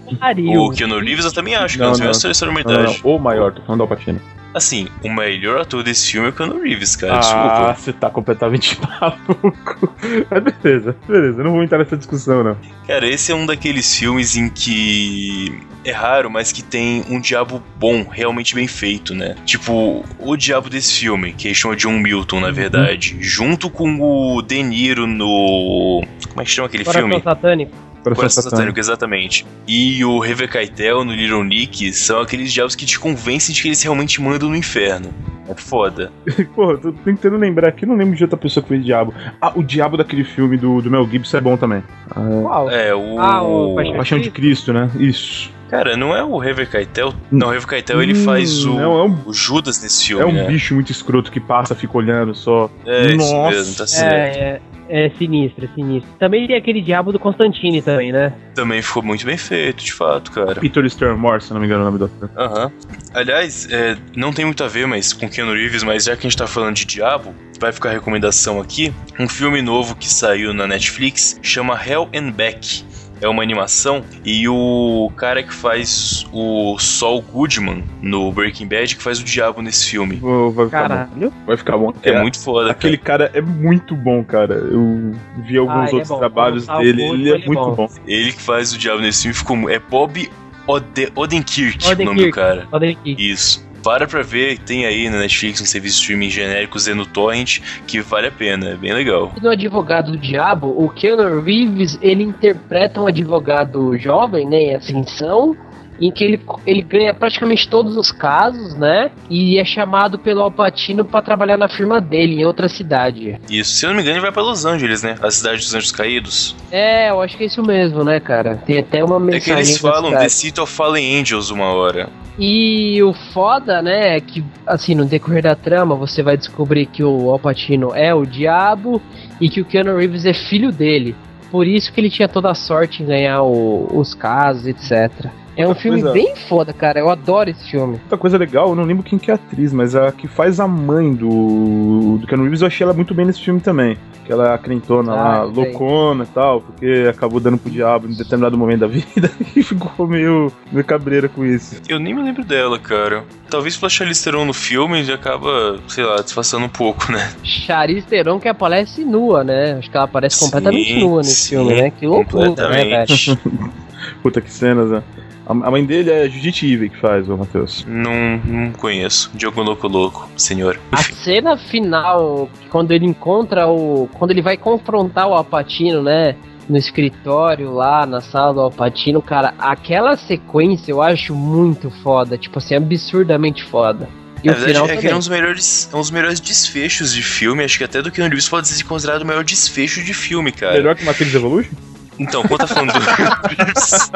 O Keanu Reeves eu também acho que é Não, um dos não. melhores atores da Não, não, humanidade. o maior, tô falando do Alpatino. Assim, o melhor ator desse filme é o Keanu Reeves, cara. Ah, Desculpa. você tá completamente maluco. Mas beleza, beleza, não vou entrar nessa discussão, não. Cara, esse é um daqueles filmes em que é raro, mas que tem um diabo bom, realmente bem feito, né? Tipo, o diabo desse filme, que eles chamam de um Milton, Uhum. na verdade, junto com o De Niro no. Como é que chama aquele Coração filme? satânico. Coração Satânico, exatamente. E o Reve Keitel no Little Nick são aqueles diabos que te convencem de que eles realmente mandam no inferno. É foda. Porra, eu tô tentando lembrar aqui, não lembro de outra pessoa que fez Diabo. Ah, o Diabo daquele filme do, do Mel Gibson é bom também. Ah, Qual? É, o. Ah, o Paixão Paixão de Cristo, né? Isso. Cara, não é o Reve Keitel? Não, o Reve Keitel ele Hum, faz o, não, é um- o Judas nesse filme, É um né? bicho muito escroto que passa, fica olhando só. É, isso Nossa. mesmo, tá certo. É, é, é sinistro, é sinistro. Também tem aquele diabo do Constantine também, né? Também ficou muito bem feito, de fato, cara. Peter Stormore, se não me engano o nome do ator. Aham. Aliás, é, não tem muito a ver mas com Keanu Reeves, mas já que a gente tá falando de Diabo, vai ficar a recomendação aqui. Um filme novo que saiu na Netflix chama Hell and Back. É uma animação e o cara que faz o Saul Goodman no Breaking Bad que faz o diabo nesse filme. Vai ficar Caralho. bom. Vai ficar bom. É muito foda. Aquele cara é muito bom, cara. Eu vi alguns Ah, é outros bom. trabalhos Como dele. Saul Ele é Goodman, muito é bom. cara. Ele que faz o diabo nesse filme ficou é Bob Ode Odenkirk, o nome do Odenkirk. cara. Aqui. Isso. Para pra ver, tem aí na Netflix um serviço de streaming genérico Zeno Torrent que vale a pena, é bem legal. No Advogado do Diabo, o Keanu Reeves, ele interpreta um advogado jovem, né, em ascensão, em que ele, ele ganha praticamente todos os casos, né, e é chamado pelo Alpatino para trabalhar na firma dele, em outra cidade. Isso, se eu não me engano, ele vai pra Los Angeles, né? A cidade dos Anjos Caídos. É, eu acho que é isso mesmo, né, cara? Tem até uma É mensagem que eles falam. The City of Fallen Angels uma hora. E o foda, né, é que, assim, no decorrer da trama, você vai descobrir que o Alpatino é o diabo e que o Keanu Reeves é filho dele. Por isso que ele tinha toda a sorte em ganhar o- os casos, etc. É um filme coisa- bem foda, cara. Eu adoro esse filme. Outra coisa legal, eu não lembro quem que é a atriz, mas a que faz a mãe do, do Keanu Reeves, eu achei ela muito bem nesse filme também. Que ela é a crentona lá, Ah, sei. loucona e tal, porque acabou dando pro diabo em determinado momento da vida e ficou meio, meio cabreira com isso. Eu nem me lembro dela, cara. Talvez pela Charlize Theron no filme ele acaba, sei lá, disfarçando um pouco, né? Charlize Theron que aparece nua, né? Acho que ela aparece Sim, completamente nua nesse sim, filme, né? Que loucura, né, velho? Puta que cenas, né? A, mãe dele é Judith Ivey que faz, ô Matheus. Não, não conheço. Diogo Louco Louco, senhor. A cena final, quando ele encontra o. Quando ele vai confrontar o Alpatino, né? No escritório lá, na sala do Alpatino, cara, aquela sequência eu acho muito foda. Tipo assim, absurdamente foda. E Na o verdade, final é que também. é um dos melhores, é um dos melhores desfechos de filme. Acho que até do Keanu Reeves pode ser considerado o melhor desfecho de filme, cara. Melhor que Matrix Evolution? Então, quando tá falando do Reeves,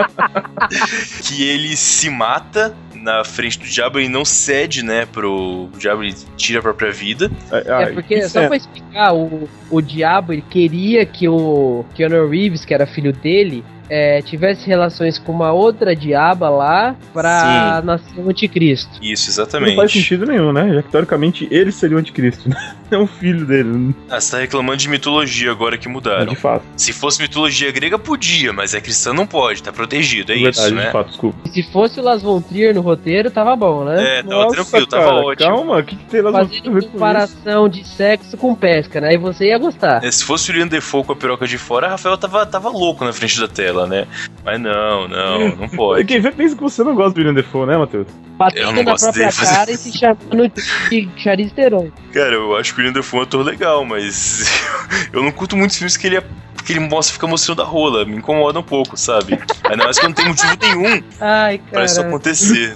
que ele se mata na frente do diabo, ele não cede, né, pro o diabo, ele tira a própria vida. É porque, só pra explicar, o, o diabo ele queria que o Keanu Reeves, que era filho dele, é, tivesse relações com uma outra diaba lá pra nascer o anticristo. Isso, Não faz exatamente. sentido nenhum, né? Já que teoricamente ele seria o anticristo, né? É um filho dele, Ah, você tá reclamando de mitologia agora que mudaram. de fato. Se fosse mitologia grega, podia, mas é cristã não pode, tá protegido, é verdade, isso, de né? fato, desculpa. E se fosse o Las Von Trier no roteiro, tava bom, né? É, tava tranquilo, tava cara, ótimo. Calma, o que, que tem lá Fazendo comparação de sexo com pesca, né? Aí você ia gostar. É, se fosse o William Defoe com a piroca de fora, a Rafael tava, tava louco na frente da tela, né? Mas não, não, não pode. Quem vê pensa que você não gosta do William Defoe, né, Matheus? Eu Batendo não na gosto própria dele. cara e se chamando de Charlize Theron. Cara, eu acho que o William Defoe é um ator legal, mas eu não curto muitos filmes que ele é que ele mostra, fica mostrando a rola, me incomoda um pouco, sabe? Ainda mais quando não tem motivo nenhum Ai, pra isso acontecer.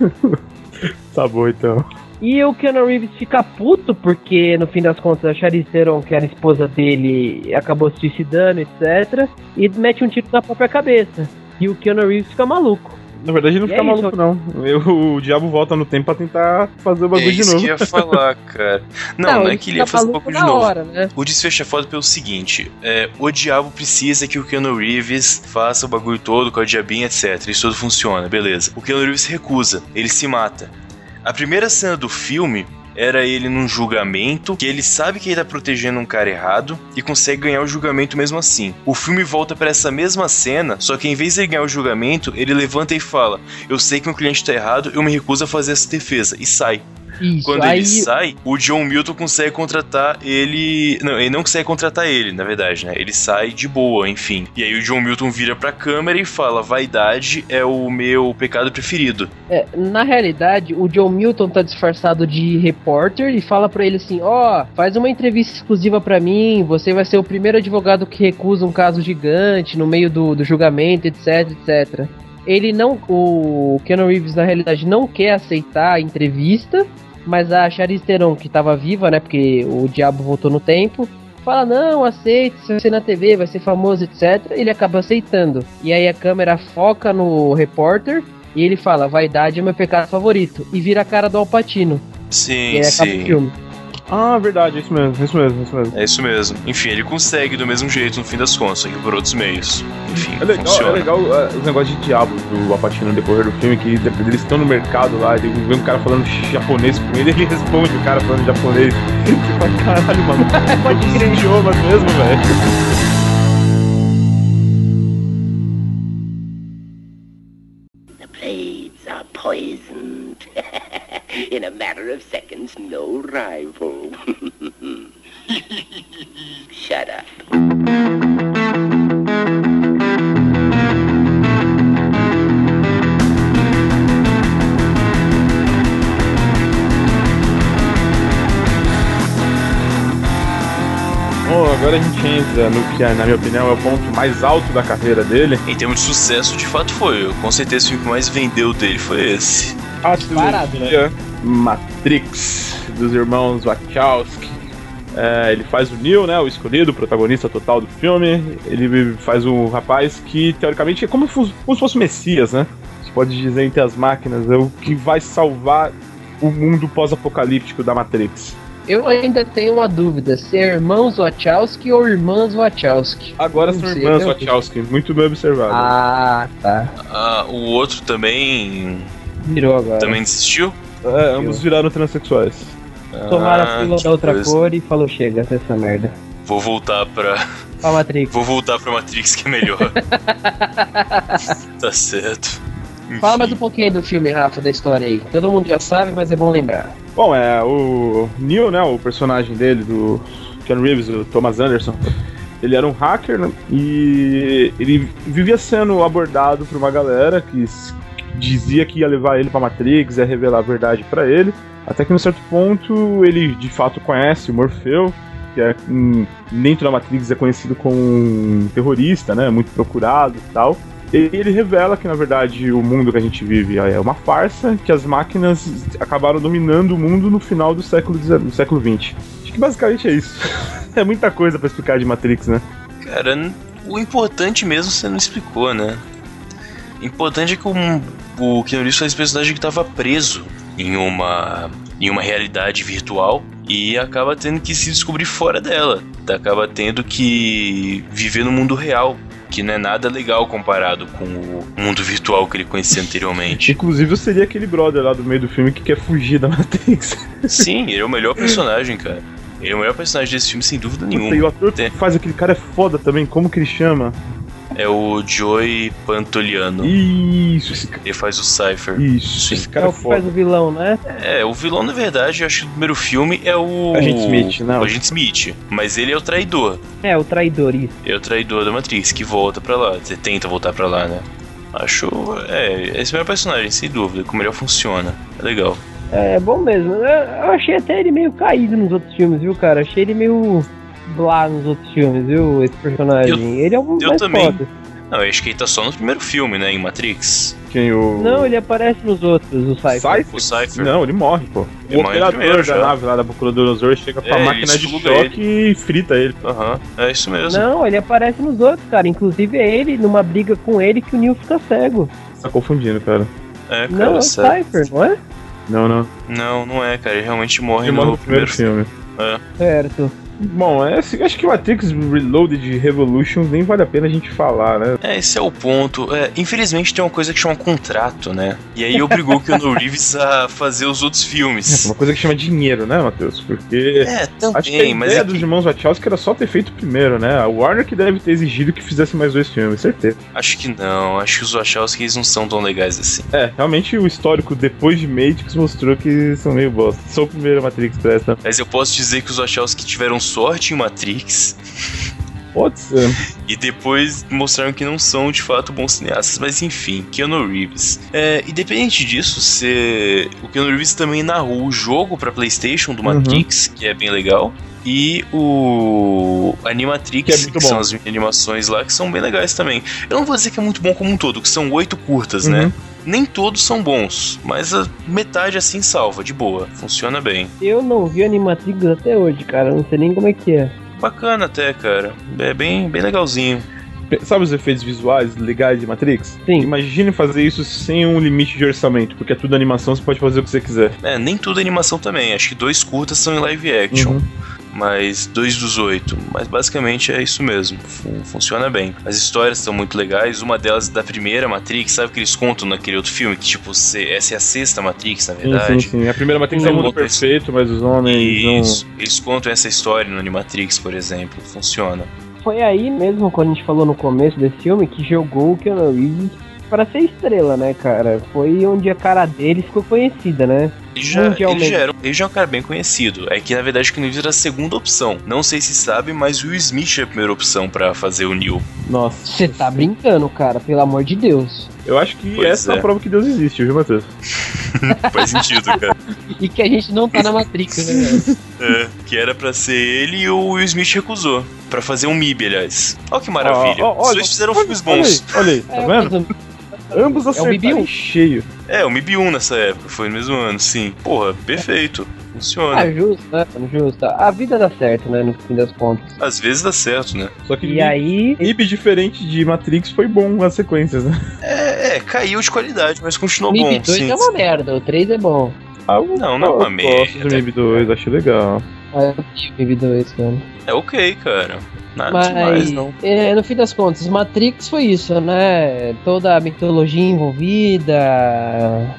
Tá bom, então. E o Keanu Reeves fica puto porque, no fim das contas, a Charlize Theron, que era a esposa dele, acabou se suicidando, etc. E mete um tiro na própria cabeça. E o Keanu Reeves fica maluco. Na verdade, ele não E fica é maluco, isso. não. Eu- o diabo volta no tempo pra tentar fazer o É bagulho de isso novo. que eu ia falar, cara. Não, não, é que ele ia fazer maluco pouco de novo. hora, né? O desfecho é foda pelo seguinte: é, o diabo precisa que o Keanu Reeves faça o bagulho todo com a diabinha, etc. Isso tudo funciona, beleza. O Keanu Reeves recusa, ele se mata. A primeira cena do filme era ele num julgamento, que ele sabe que ele tá protegendo um cara errado e consegue ganhar o julgamento mesmo assim. O filme volta pra essa mesma cena, só que em vez de ele ganhar o julgamento, ele levanta e fala: Eu sei que meu cliente tá errado, eu me recuso a fazer essa defesa, e sai. Isso, Quando aí ele sai, o John Milton consegue contratar ele. Não, ele não consegue contratar ele, na verdade, né? Ele sai de boa, enfim. E aí o John Milton vira pra câmera e fala: vaidade é o meu pecado preferido. É, na realidade, o John Milton tá disfarçado de repórter e fala pra ele assim: Ó, faz uma entrevista exclusiva pra mim, você vai ser o primeiro advogado que recusa um caso gigante no meio do, do julgamento, etc, etc. Ele não. O Keanu Reeves, na realidade, não quer aceitar a entrevista, mas a Charlize Theron, que tava viva, né, porque o diabo voltou no tempo. Fala, não, aceita, você vai ser na TV, vai ser famoso, etc. Ele acaba aceitando. E aí a câmera foca no repórter e ele fala, vaidade é meu pecado favorito. E vira a cara do Alpatino. e Sim, aí acaba o sim. filme. Ah, verdade, isso mesmo, isso mesmo, isso mesmo. É isso mesmo. Enfim, ele consegue do mesmo jeito no fim das contas, só que por outros meios. Enfim, é legal, funciona. É legal uh, os negócios de diabo do Apatino no decorrer do filme, que eles estão no mercado lá, ele vê um cara falando japonês com ele, ele responde o cara falando japonês. Tipo, caralho, mano. Pode crer. idiomas mesmo, velho. poison. In a matter of seconds, no rival. Shut up. Bom, agora a gente entra no que, na minha opinião, é o ponto mais alto da carreira dele. Em termos de sucesso, de fato foi. Com certeza o filme que mais vendeu dele foi esse. A Disparado, trilogia Matrix, dos irmãos Wachowski. É, ele faz o Neo, né, o escolhido, o protagonista total do filme. Ele faz um rapaz que, teoricamente, é como, se fosse- como se fosse o Messias, né? Você pode dizer entre as máquinas, é o que vai salvar o mundo pós-apocalíptico da Matrix. Eu ainda tenho uma dúvida: se é irmãos Wachowski ou irmãs Wachowski? Agora são irmãs Wachowski, muito bem observado. Ah, tá. Ah, o outro também. Virou agora. Também desistiu? É, ambos viraram transexuais. Tomaram Ah, a pílula que da outra coisa. cor e falou: chega dessa merda. Vou voltar pra. Ó, Matrix. Vou voltar pra Matrix que é melhor. tá certo. Fala mais um pouquinho do filme, Rafa, da história aí. Todo mundo já sabe, mas é bom lembrar. Bom, é o Neo, né, o personagem dele, do Ken Reeves, o Thomas Anderson, ele era um hacker né, e ele vivia sendo abordado por uma galera que dizia que ia levar ele pra Matrix, ia revelar a verdade pra ele, até que num certo ponto ele de fato conhece o Morfeu, que é dentro da Matrix é conhecido como um terrorista, né, muito procurado e tal. E ele revela que, na verdade, o mundo que a gente vive é uma farsa, que as máquinas acabaram dominando o mundo no final do século, do século XX. Acho que basicamente é isso. é muita coisa pra explicar de Matrix, né? Cara, o importante mesmo você não explicou, né? Importante é que o, o Keanu Reeves faz um personagem que tava preso em uma, em uma realidade virtual e acaba tendo que se descobrir fora dela. Acaba tendo que viver no mundo real, que não é nada legal comparado com o mundo virtual que ele conhecia anteriormente. Inclusive, eu seria aquele brother lá do meio do filme que quer fugir da Matrix. Sim, ele é o melhor personagem, cara. Ele é o melhor personagem desse filme, sem dúvida nenhuma. e o ator que faz aquele cara é foda também, como que ele chama? É o Joey Pantoliano. Isso, esse cara. Ele faz o Cypher. Isso, Sim. esse É cara é o que faz o vilão, né? É, o vilão, na verdade, eu acho que o primeiro filme é o. Agente Smith, não. O Agente Smith. Mas ele é o traidor. É, o traidor, isso. É o traidor da Matrix, que volta pra lá. Você tenta voltar pra lá, né? Acho. É, esse é o meu personagem, sem dúvida. Como ele funciona. É legal. É bom mesmo. Eu, eu achei até ele meio caído nos outros filmes, viu, cara? Achei ele meio blá nos outros filmes, viu? Esse personagem. Eu- ele é um eu mais também. foda. Não, eu acho que ele tá só no primeiro filme, né? Em Matrix. Quem o. Não, ele aparece nos outros, o Cypher. Cypher? O Cypher. Não, ele morre, pô. Ele o operador primeiro da já. nave lá da Procuradora chega com É, a ele máquina de choque e frita ele. Aham, é isso mesmo. Não, ele aparece nos outros, cara. Inclusive é ele, numa briga com ele, que o Neil fica cego. Você tá confundindo, cara. É, cara, não, é o. Cypher, não é? Não, não. Não, não é, cara. Ele realmente morre Ele no, morre no primeiro filme. Certo. Bom, é, assim, acho que Matrix Reloaded Revolution nem vale a pena a gente falar, né? É, esse é o ponto. É, infelizmente tem uma coisa que chama contrato, né? E aí obrigou o Keanu Reeves a fazer os outros É filmes. uma coisa que chama dinheiro, né, Matheus? Porque. É, Acho que a também, mas ideia é dos que, irmãos Wachowski era só ter feito o primeiro, né? A Warner que deve ter exigido que fizesse mais dois filmes, certeza. acho que não. Acho que os Wachowski eles não são tão legais assim. É, realmente o histórico depois de Matrix mostrou que são meio bosta. Só o primeiro Matrix presta. Mas eu posso dizer que os Wachowski tiveram sorte em Matrix Pode ser. e depois mostraram que não são de fato bons cineastas. Mas enfim, Keanu Reeves. É, independente disso, se... o Keanu Reeves também narrou o jogo pra PlayStation do Uhum. Matrix, que é bem legal. E o Animatrix, Que que, é muito são as animações lá, que são bem legais também. Eu não vou dizer que é muito bom como um todo, que são oito curtas, Uhum. né? Nem todos são bons, mas a metade assim salva, de boa, funciona bem. Eu não vi Animatrix até hoje, cara. Não sei nem como é que é. Bacana até, cara. É bem, bem legalzinho. Sabe os efeitos visuais legais de Matrix? Sim. Imagine fazer isso sem um limite de orçamento, porque é tudo animação, você pode fazer o que você quiser. É, nem tudo é animação também. Acho que dois curtas são em live action. Uhum. Mas dois dos oito. Mas basicamente é isso mesmo. Fu- funciona bem. As histórias são muito legais. Uma delas da primeira Matrix, sabe o que eles contam naquele outro filme? Que tipo, se- essa é a sexta Matrix, na Sim, verdade. sim, sim. A primeira Matrix é o Não, mundo perfeito, mas os homens Isso. Eles contam essa história no Animatrix, por exemplo. Funciona. Foi aí mesmo, quando a gente falou no começo desse filme, que jogou o Keanu Reeves pra ser estrela, né, cara? Foi onde a cara dele ficou conhecida, né? Ele já, ele, Mundialmente. já era, ele já é um cara bem conhecido. É que na verdade o Keanu Reeves era a segunda opção. Não sei se sabe, mas o Will Smith é a primeira opção pra fazer o Neil. Nossa. Você tá brincando, cara, pelo amor de Deus. Eu acho que Pois essa é. é. a prova que Deus existe, viu, Matheus? Faz sentido, cara. E que a gente não tá na Matrix, né? É, que era pra ser ele e o Will Smith recusou. Pra fazer um MIB, aliás. Olha que maravilha. Ó, ó, Os dois fizeram olha, filmes bons. Olha aí, olha aí, tá É, vendo? Ambos É o acertaram BB-1. em cheio. É, o MIB 1 nessa época, foi no mesmo ano, sim. Porra, perfeito. Funciona. Ah, justo, né? Justo. A vida dá certo, né? No fim das contas. Às vezes dá certo, né? Só que E aí. MIB diferente de Matrix foi bom as sequências, né? É, é, caiu de qualidade, mas continuou MIB bom. 2 sim. é uma merda, o 3 é bom. Ah, eu- Não, não é eu uma gosto merda. do MIB 2, achei legal. Ah, eu odeio MIB 2, cara. É ok, cara. Nada demais, Mas, não. é, no fim das contas, Matrix foi isso, né? Toda a mitologia envolvida,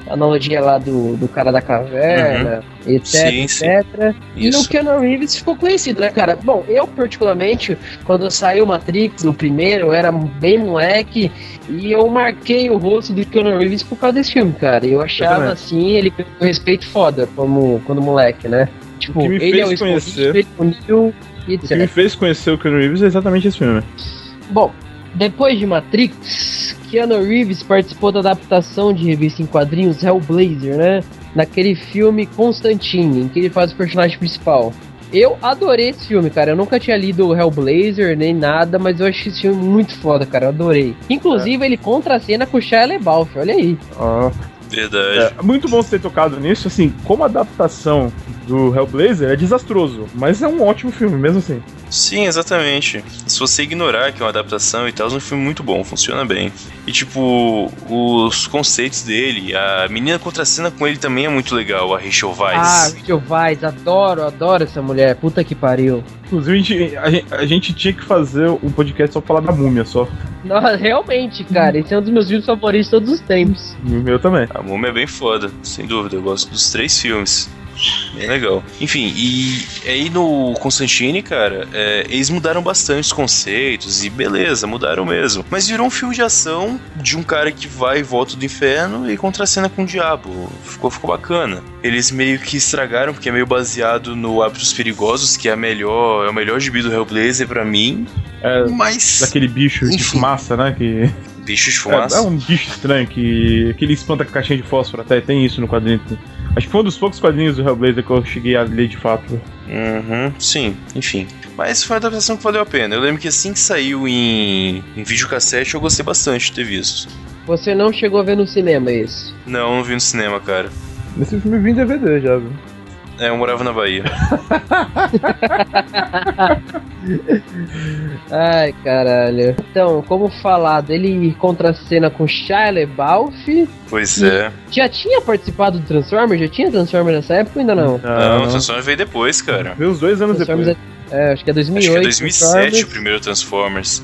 a analogia lá do, do cara da caverna, etc, Sim, sim. etc. E Isso. o Keanu Reeves ficou conhecido, né, cara? Bom, eu particularmente, quando saiu Matrix, no primeiro, eu era bem moleque e eu marquei o rosto do Keanu Reeves por causa desse filme, cara. Eu achava, também. assim, ele com respeito foda como, quando moleque, né? Tipo, que me ele é o conhecer- é o e O que me fez conhecer o Keanu Reeves é exatamente esse filme. Bom, depois de Matrix, Keanu Reeves participou da adaptação de revista em quadrinhos Hellblazer, né? Naquele filme Constantine, em que ele faz o personagem principal. Eu adorei esse filme, cara. Eu nunca tinha lido o Hellblazer nem nada, mas eu achei esse filme muito foda, cara. Eu adorei. Inclusive, ele contracena com o Shia LaBeouf, olha aí. Ah, Verdade. é, muito bom você ter tocado nisso. Assim, como adaptação do Hellblazer é desastroso, mas é um ótimo filme, mesmo assim. Sim, exatamente. Se você ignorar que é uma adaptação e tal, é um filme muito bom, funciona bem. E tipo, os conceitos dele, a menina contracena com ele também é muito legal, a Rachel Ah, Weisz. Rachel Weisz, adoro, adoro essa mulher. Puta que pariu. Inclusive, a gente, a, gente, a gente tinha que fazer um podcast só pra falar da múmia só. Nossa, realmente, cara, esse é um dos meus filmes favoritos de todos os tempos. O meu também. A Múmia é bem foda, sem dúvida. Eu gosto dos três filmes. Bem legal. Enfim, e aí no Constantine, cara, é, eles mudaram bastante os conceitos e beleza, mudaram mesmo. Mas virou um filme de ação de um cara que vai e volta do inferno e contracena com o diabo. Ficou, ficou bacana. Eles meio que estragaram, porque é meio baseado no Hábitos Perigosos, que é, a melhor, é o melhor gibi do Hellblazer pra mim. É, Mas. daquele bicho de Enfim. fumaça, né? Que Bicho de é, fumaça. é um bicho estranho que, que ele espanta com caixinha de fósforo até. Tem isso no quadrinho. Acho que foi um dos poucos quadrinhos do Hellblazer que eu cheguei a ler de fato. Uhum, sim, enfim. Mas foi uma adaptação que valeu a pena. Eu lembro que assim que saiu em, em videocassete eu gostei bastante de ter visto. Você não chegou a ver no cinema esse? Não, não vi no cinema, cara. Nesse filme vi em DVD já, viu? É, eu morava na Bahia. Ai, caralho. Então, como falado, ele contracena com Shia LaBeouf. Pois é. Já tinha participado do Transformers? Já tinha Transformers nessa época ou ainda não? Não, o Transformers veio depois, cara. Veio uns dois anos depois. é, é, acho que é Acho 2008. que é 2007 o Transformers, primeiro Transformers.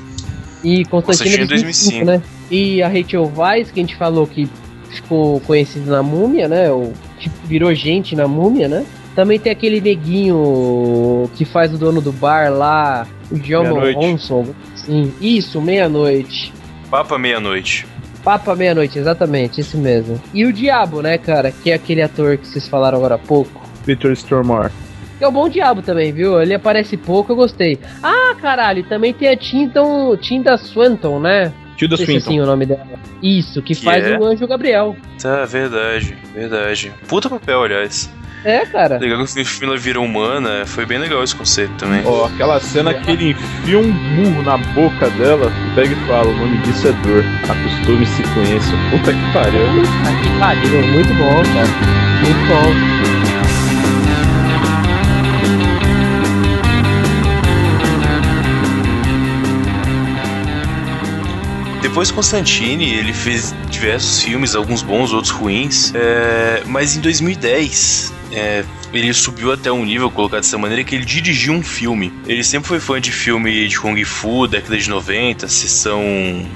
E Constantine é Constantine é 2005, né? E a Rachel Weisz, que a gente falou que ficou conhecida na múmia, né? Ou tipo, virou gente na múmia, né? Também tem aquele neguinho que faz o dono do bar lá, o John. Ronson. Sim, isso, meia-noite. Papa Meia-Noite. Papa Meia-Noite, exatamente, esse mesmo. E o Diabo, né, cara? Que é aquele ator que vocês falaram agora há pouco. Peter Stormare. Que é o bom Diabo também, viu? Ele aparece pouco, eu gostei. Ah, caralho, também tem a Tinta, Tinta Swanton, né? Tilda é assim Swinton. o nome dela. Isso, que, Que faz é? o Anjo Gabriel. Tá, verdade, verdade. Puta papel, aliás. É, cara. Legal que o filme ela vira humana, foi bem legal esse conceito também. Ó, aquela cena que ele enfia um murro na boca dela, pega e fala, o nome disso é dor. Acostume-se com isso. Puta que pariu. Ah, que pariu, muito bom, cara. Muito bom. Depois Constantine, ele fez diversos filmes, alguns bons, outros ruins. É, mas em 2010, é, ele subiu até um nível, colocar dessa maneira, que ele dirigiu um filme. Ele sempre foi fã de filme de Kung Fu, década de 90, sessão,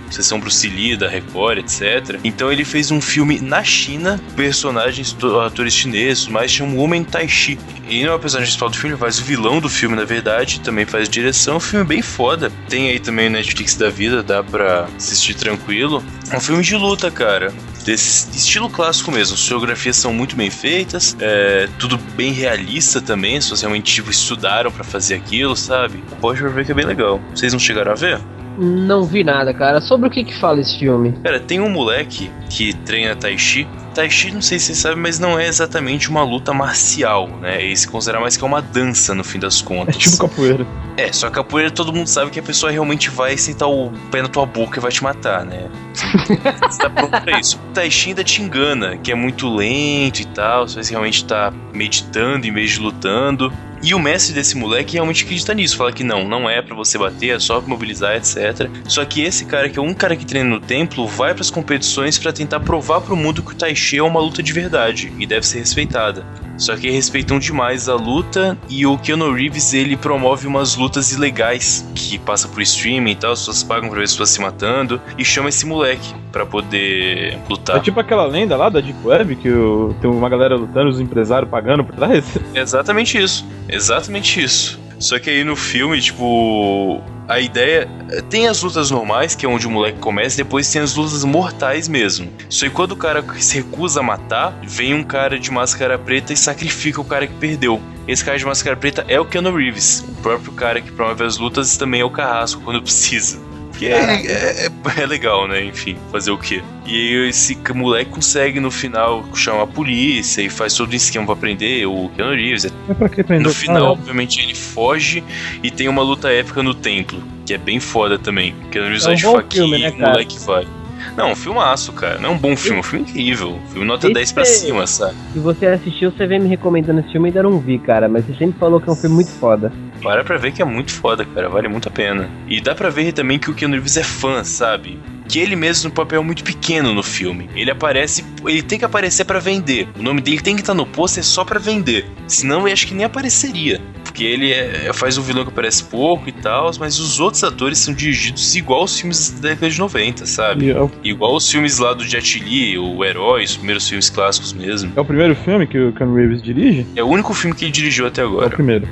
sessão Bruce Lee, da Record, etc. Então ele fez um filme na China, personagens, atores chineses, mas chama Homem Tai Chi. E não é o personagem principal do filme, faz o vilão do filme, na verdade, também faz direção. Um filme bem foda. Tem aí também Netflix da vida, dá pra assistir tranquilo. É um filme de luta, cara desse estilo clássico mesmo. As fotografias são muito bem feitas, é, tudo bem realista também. Se vocês realmente tipo, estudaram para fazer aquilo, sabe? Pode ver que é bem legal. Vocês não chegaram a ver? Não vi nada, cara. Sobre o que que fala esse filme? Cara, tem um moleque que treina Tai Chi. Tai Chi, não sei se você sabe, mas não é exatamente uma luta marcial, né? Ele se considera mais que é uma dança, no fim das contas. É tipo capoeira. É, só que capoeira todo mundo sabe que a pessoa realmente vai sentar o pé na tua boca e vai te matar, né? você tá pronto pra isso. O ainda te engana, que é muito lento e tal, você realmente tá meditando em vez de lutando. E o mestre desse moleque realmente acredita nisso, fala que não, não é para você bater, é só mobilizar, etc. Só que esse cara, que é um cara que treina no templo, vai para as competições para tentar provar pro mundo que o Tai Chi é uma luta de verdade e deve ser respeitada. Só que respeitam demais a luta e o Keanu Reeves ele promove umas lutas ilegais que passa por streaming e tal, as pessoas pagam pra ver as pessoas se matando e chama esse moleque para poder lutar. É tipo aquela lenda lá da Deep Web que o, tem uma galera lutando, os empresários pagando por trás? exatamente isso. Exatamente isso. Só que aí no filme, tipo, a ideia. Tem as lutas normais, que é onde o moleque começa, e depois tem as lutas mortais mesmo. Só que quando o cara se recusa a matar, vem um cara de máscara preta e sacrifica o cara que perdeu. Esse cara de máscara preta é o Keanu Reeves, o próprio cara que promove as lutas também é o carrasco quando precisa. Que é, é, é, legal, né? Enfim, fazer o quê? E aí esse moleque consegue no final chamar a polícia e faz todo o esquema pra prender o Keanu Reeves. Mas pra que prender No final, obviamente, ele foge e tem uma luta épica no templo, que é bem foda também. Keanu Reeves É um vai de faquinha filme, né, e o moleque vai. Não, um filmaço, cara. Não é um bom filme, é um filme incrível. Filme nota Esse 10 pra é- cima, sabe? Se você assistiu, você vem me recomendando esse filme e ainda não vi, cara. Mas você sempre falou que é um filme muito foda. Para pra ver que é muito foda, cara. Vale muito a pena. E dá pra ver também que o Keanu Reeves é fã, sabe? Que ele mesmo no papel muito pequeno no filme. Ele aparece. Ele tem que aparecer pra vender. O nome dele tem que estar no pôster só pra vender. Senão eu acho que nem apareceria. Porque ele é- faz um vilão que aparece pouco e tal, mas os outros atores são dirigidos igual os filmes da década de 90, sabe? É o, Igual os filmes lá do Jet Li, o Herói, os primeiros filmes clássicos mesmo. é o primeiro filme que o Keanu Reeves dirige? É o único filme que ele dirigiu até É o agora. primeiro.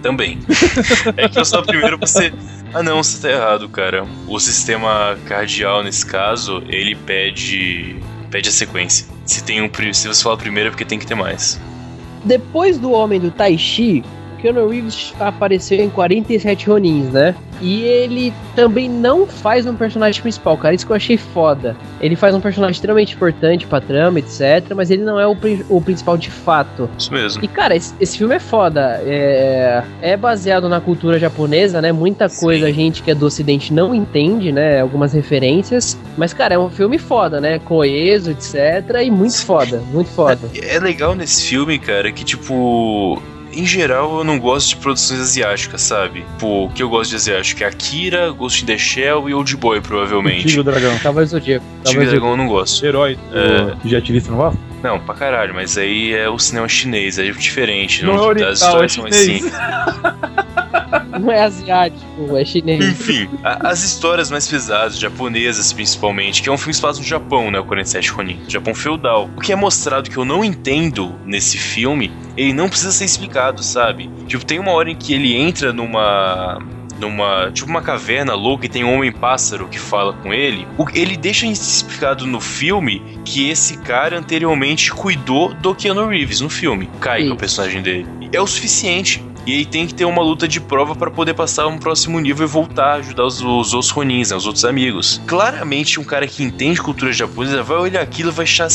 Também. é que eu só primeiro você. Ah não, você tá errado, cara. O sistema cardial, nesse caso, ele pede. pede a sequência. Se tem um. pri- Se você fala primeiro é porque tem que ter mais. Depois do Homem do Tai Chi, Keanu Reeves apareceu em 47 Ronins, né? E ele também não faz um personagem principal, cara. Isso que eu achei foda. Ele faz um personagem extremamente importante pra trama, etc. Mas ele não é o, pri- o principal de fato. Isso mesmo. E, cara, esse, esse filme é foda. É, é baseado na cultura japonesa, né? Muita Sim. coisa a gente que é do ocidente não entende, né? Algumas referências. Mas, cara, é um filme foda, né? Coeso, etc. E muito foda, muito foda. É legal nesse filme, cara, que tipo. Em geral, eu não gosto de produções asiáticas, sabe? Pô, o que eu gosto de asiático é Akira, Ghost in the Shell e Old Boy, provavelmente. Tigre o Dragão. Cavaleiro do Zodíaco. Tigre Dragão eu não gosto. Herói É. Li, você não gosta? Não, pra caralho, mas aí é o cinema chinês, é diferente. Não é As oriental, histórias é são assim. Não é asiático, é chinês. Enfim, a- as histórias mais pesadas, japonesas principalmente, que é um filme espaço no Japão, né? O 47 Ronin. Japão feudal. O que é mostrado que eu não entendo nesse filme, ele não precisa ser explicado, sabe? Tipo, tem uma hora em que ele entra numa. Numa. Tipo uma caverna louca e tem um homem-pássaro que fala com ele. O- ele deixa explicado no filme que esse cara anteriormente cuidou do Keanu Reeves no filme. Kai, que é o personagem dele. É o suficiente. E aí tem que ter uma luta de prova pra poder passar um próximo nível e voltar a ajudar os, os outros Ronins, né, os outros amigos. Claramente, um cara que entende cultura japonesa vai olhar aquilo e vai achar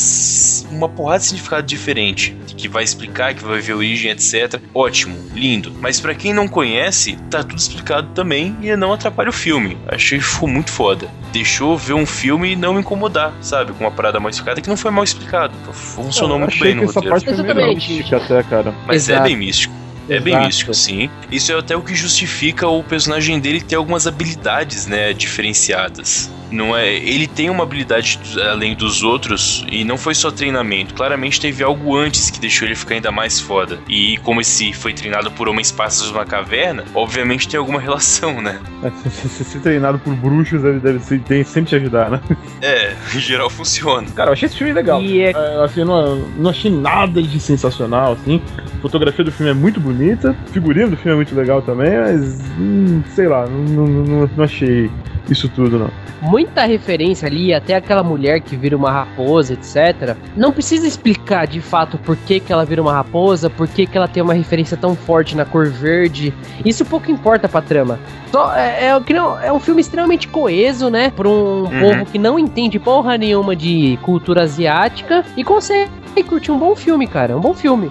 uma porrada de significado diferente. Que vai explicar, que vai ver a origem, etc. Ótimo, lindo. Mas pra quem não conhece, tá tudo explicado também e não atrapalha o filme. Achei que ficou muito foda. Deixou ver um filme e não me incomodar, sabe? Com uma parada mal explicada que não foi mal explicado. Funcionou Eu muito achei bem no que essa roteiro. parte foi melhor Exatamente. mística até, cara. Mas é Exato. bem místico. É bem místico, sim. Isso é até o que justifica o personagem dele ter algumas habilidades, né, diferenciadas. Não é, ele tem uma habilidade além dos outros e não foi só treinamento. Claramente teve algo antes que deixou ele ficar ainda mais foda. E como esse foi treinado por homens pássaros numa caverna, obviamente tem alguma relação, né? É, se, se, se treinado por bruxos, ele deve ser- tem, sempre te ajudar, né? É, em geral funciona. Cara, eu achei esse filme legal. E é- É, assim, eu não, não achei nada de sensacional, assim. A fotografia do filme é muito bonita, o figurino do filme é muito legal também, mas hum, sei lá, não, não, não achei isso tudo, não. muita referência ali, até aquela mulher que vira uma raposa, etc. Não precisa explicar de fato por que, que ela vira uma raposa, por que, que ela tem uma referência tão forte na cor verde. Isso pouco importa pra trama. Só é, é, que não- é um filme extremamente coeso, né? Pra um povo que não entende porra nenhuma de cultura asiática e consegue curtir um bom filme, cara. Um bom filme.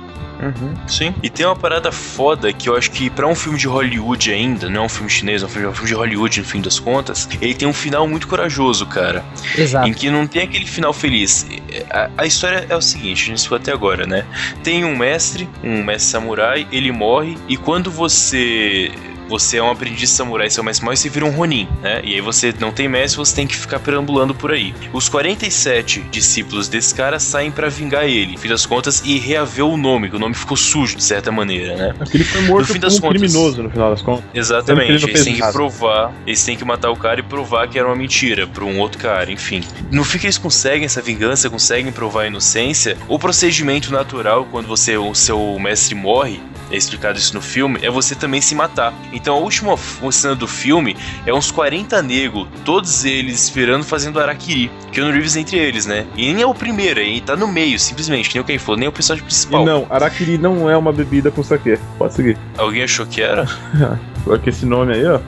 Sim. E tem uma parada foda que eu acho que pra um filme de Hollywood ainda, não é um filme chinês, é um filme, é um filme de Hollywood no fim das contas, ele tem um final muito corajoso, cara. Exato. Em que não tem aquele final feliz. A, a história é o seguinte, a gente ficou até agora, né? Tem um mestre, um mestre samurai, ele morre, e quando você. Você é um aprendiz samurai, seu mestre morre, você vira um Ronin, né? E aí você não tem mestre, você tem que ficar perambulando por aí. Os 47 discípulos desse cara saem pra vingar ele, no fim das contas, e reaver o nome, que o nome ficou sujo, de certa maneira, né? Porque ele foi morto No fim das um contas- criminoso, no final das contas. Exatamente, eles têm que provar, eles têm que matar o cara e provar que era uma mentira pra um outro cara, enfim. No fim que eles conseguem essa vingança, conseguem provar a inocência, o procedimento natural quando você o seu mestre morre, é explicado isso no filme, é você também se matar. Então a última cena do filme é uns 40 negros, todos eles esperando fazendo araquiri. Keanu Reeves entre eles, né? E nem é o primeiro, ele tá no meio, simplesmente, nem o quem for, nem o personagem E principal. não, Araquiri não é uma bebida com saquê. Pode seguir. Alguém achou que era? Porque esse nome aí, ó.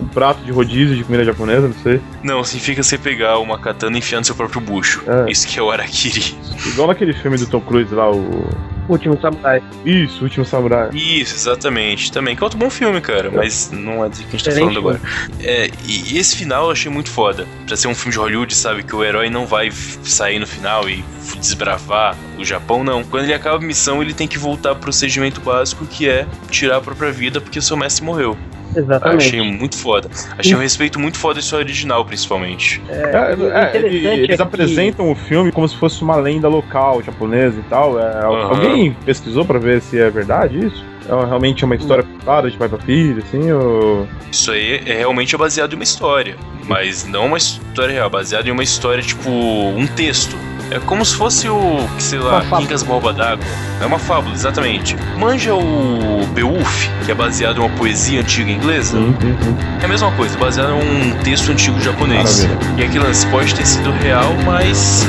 Um prato de rodízio de comida japonesa, não sei. Não, significa você pegar uma katana e enfiar no seu próprio bucho. É. Isso que é o Araquiri. Igual naquele filme do Tom Cruise lá, o. Último Samurai. Isso, o Último Samurai. Isso, exatamente. Também, que é outro bom filme, cara. Mas não é disso que a gente tá Excelente falando agora. É, e esse final eu achei muito foda. Pra ser um filme de Hollywood, sabe? Que o herói não vai sair no final e desbravar o Japão, não. Quando ele acaba a missão, ele tem que voltar pro procedimento básico, que é tirar a própria vida porque o seu mestre morreu. Eu Exatamente. achei muito foda. Achei um respeito muito foda história original, principalmente. É, é, ele- é eles que- apresentam o filme como se fosse uma lenda local japonesa e tal. É, al- Aham. Alguém pesquisou pra ver se é verdade isso? É realmente uma história contada de pai pra filho, assim? Ou... Isso aí é realmente baseado em uma história, mas não uma história real, baseado em uma história tipo um texto. É como se fosse o, sei lá. Quincas Borba d'Água. É uma fábula, exatamente. Manja o Beowulf, que é baseado em uma poesia antiga inglesa? Sim, sim, sim. É a mesma coisa, baseado em um texto antigo japonês. Maravilha. E aquele lance pode ter sido real, mas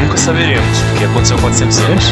nunca saberemos, porque aconteceu há 400 anos.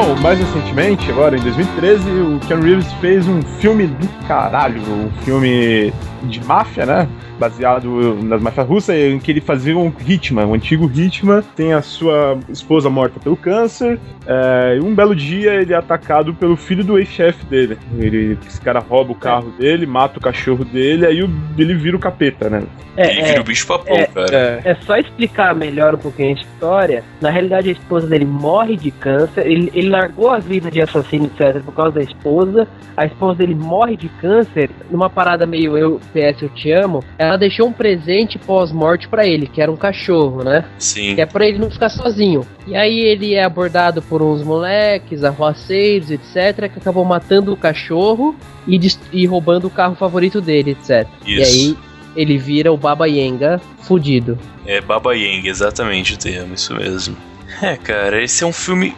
Bom, mais recentemente, agora em 2013, o Keanu Reeves fez um filme do caralho, um filme de máfia, né? Baseado nas máfias russas, em que ele fazia um Hitman, um antigo Hitman, tem a sua esposa morta pelo câncer, é, e um belo dia ele é atacado pelo filho do ex-chefe dele. Ele, esse cara rouba o carro dele, mata o cachorro dele, aí o- ele vira o capeta, né? Ele É, vira é, o bicho papão, é, cara. É, é só explicar melhor um pouquinho a história. Na realidade, a esposa dele morre de câncer. Ele, ele largou a vida de assassino, etc., por causa da esposa. A esposa dele morre de câncer. Numa parada meio eu, PS, eu te amo. Ela deixou um presente pós-morte pra ele, que era um cachorro, né? Sim. Que é pra ele não ficar sozinho. E aí ele é abordado por uns moleques, arruaceiros, etc., que acabam matando o cachorro e, e roubando o carro favorito dele, etc. E Isso. aí ele vira o Baba Yenga fudido. É Baba Yang, exatamente o termo, isso mesmo. É, cara, esse é um filme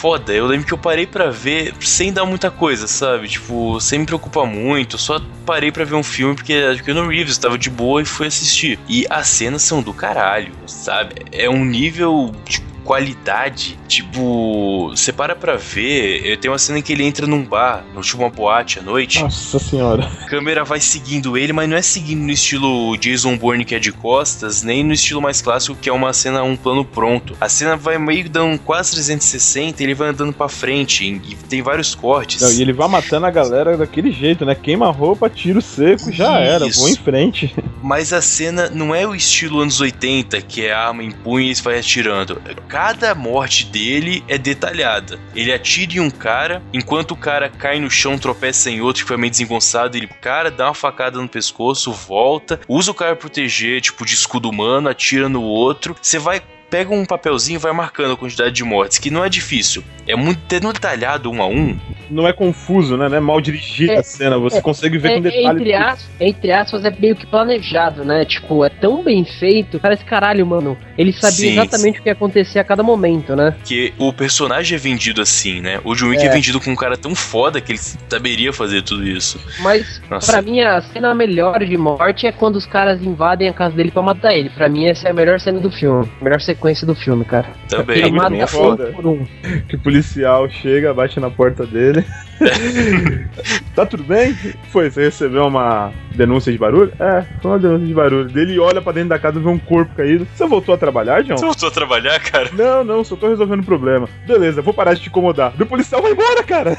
foda. Eu lembro que eu parei pra ver sem dar muita coisa, sabe? Tipo, sem me preocupar muito. Só parei pra ver um filme porque porque no Reeves tava de boa e fui assistir. E as cenas são do caralho, sabe? É um nível de qualidade. Tipo, você para pra ver. eh, Tem uma cena em que ele entra num bar, no tipo uma boate à noite. nossa senhora. A câmera vai seguindo ele, mas não é seguindo no estilo Jason Bourne que é de costas, nem no estilo mais clássico que é uma cena um plano pronto. A cena vai meio dando quase 360 e ele vai andando pra frente e tem vários cortes. Não, e ele vai matando a galera daquele jeito, né? Queima a roupa, tiro seco, já era, Isso. vou em frente. mas a cena não é o estilo anos 80, que é arma em punho e vai atirando. Cada morte dele é detalhada. Ele atira em um cara, enquanto o cara cai no chão, tropeça em outro que foi meio desengonçado, ele, cara, dá uma facada no pescoço, volta, usa o cara proteger, tipo, de escudo humano, atira no outro. Você vai pega um papelzinho e vai marcando a quantidade de mortes, que não é difícil. É muito detalhado um a um. Não é confuso, né? Não é mal dirigida É, a cena. Você é, consegue ver É, com detalhe. entre, tudo. aspas, entre aspas, é meio que planejado, né? Tipo, é tão bem feito. Parece caralho, mano. Ele sabia Sim, exatamente o que ia acontecer a cada momento, né? Que o personagem é vendido assim, né? O John Wick é. É. vendido com um cara tão foda que ele saberia fazer tudo isso. Mas, pra mim, a cena melhor de morte é quando os caras invadem a casa dele pra matar ele. Pra mim, essa é a melhor cena do filme. A melhor sequência do filme, cara. Também. Mata um foda. por um. Que o policial chega, bate na porta dele. tá tudo bem? Foi, você recebeu uma denúncia de barulho? É, foi uma denúncia de barulho. Dele olha pra dentro da casa e vê um corpo caído. Você voltou a trabalhar, João? Você voltou a trabalhar, cara? Não, não, só tô resolvendo o problema. Beleza, vou parar de te incomodar. O policial vai embora, cara.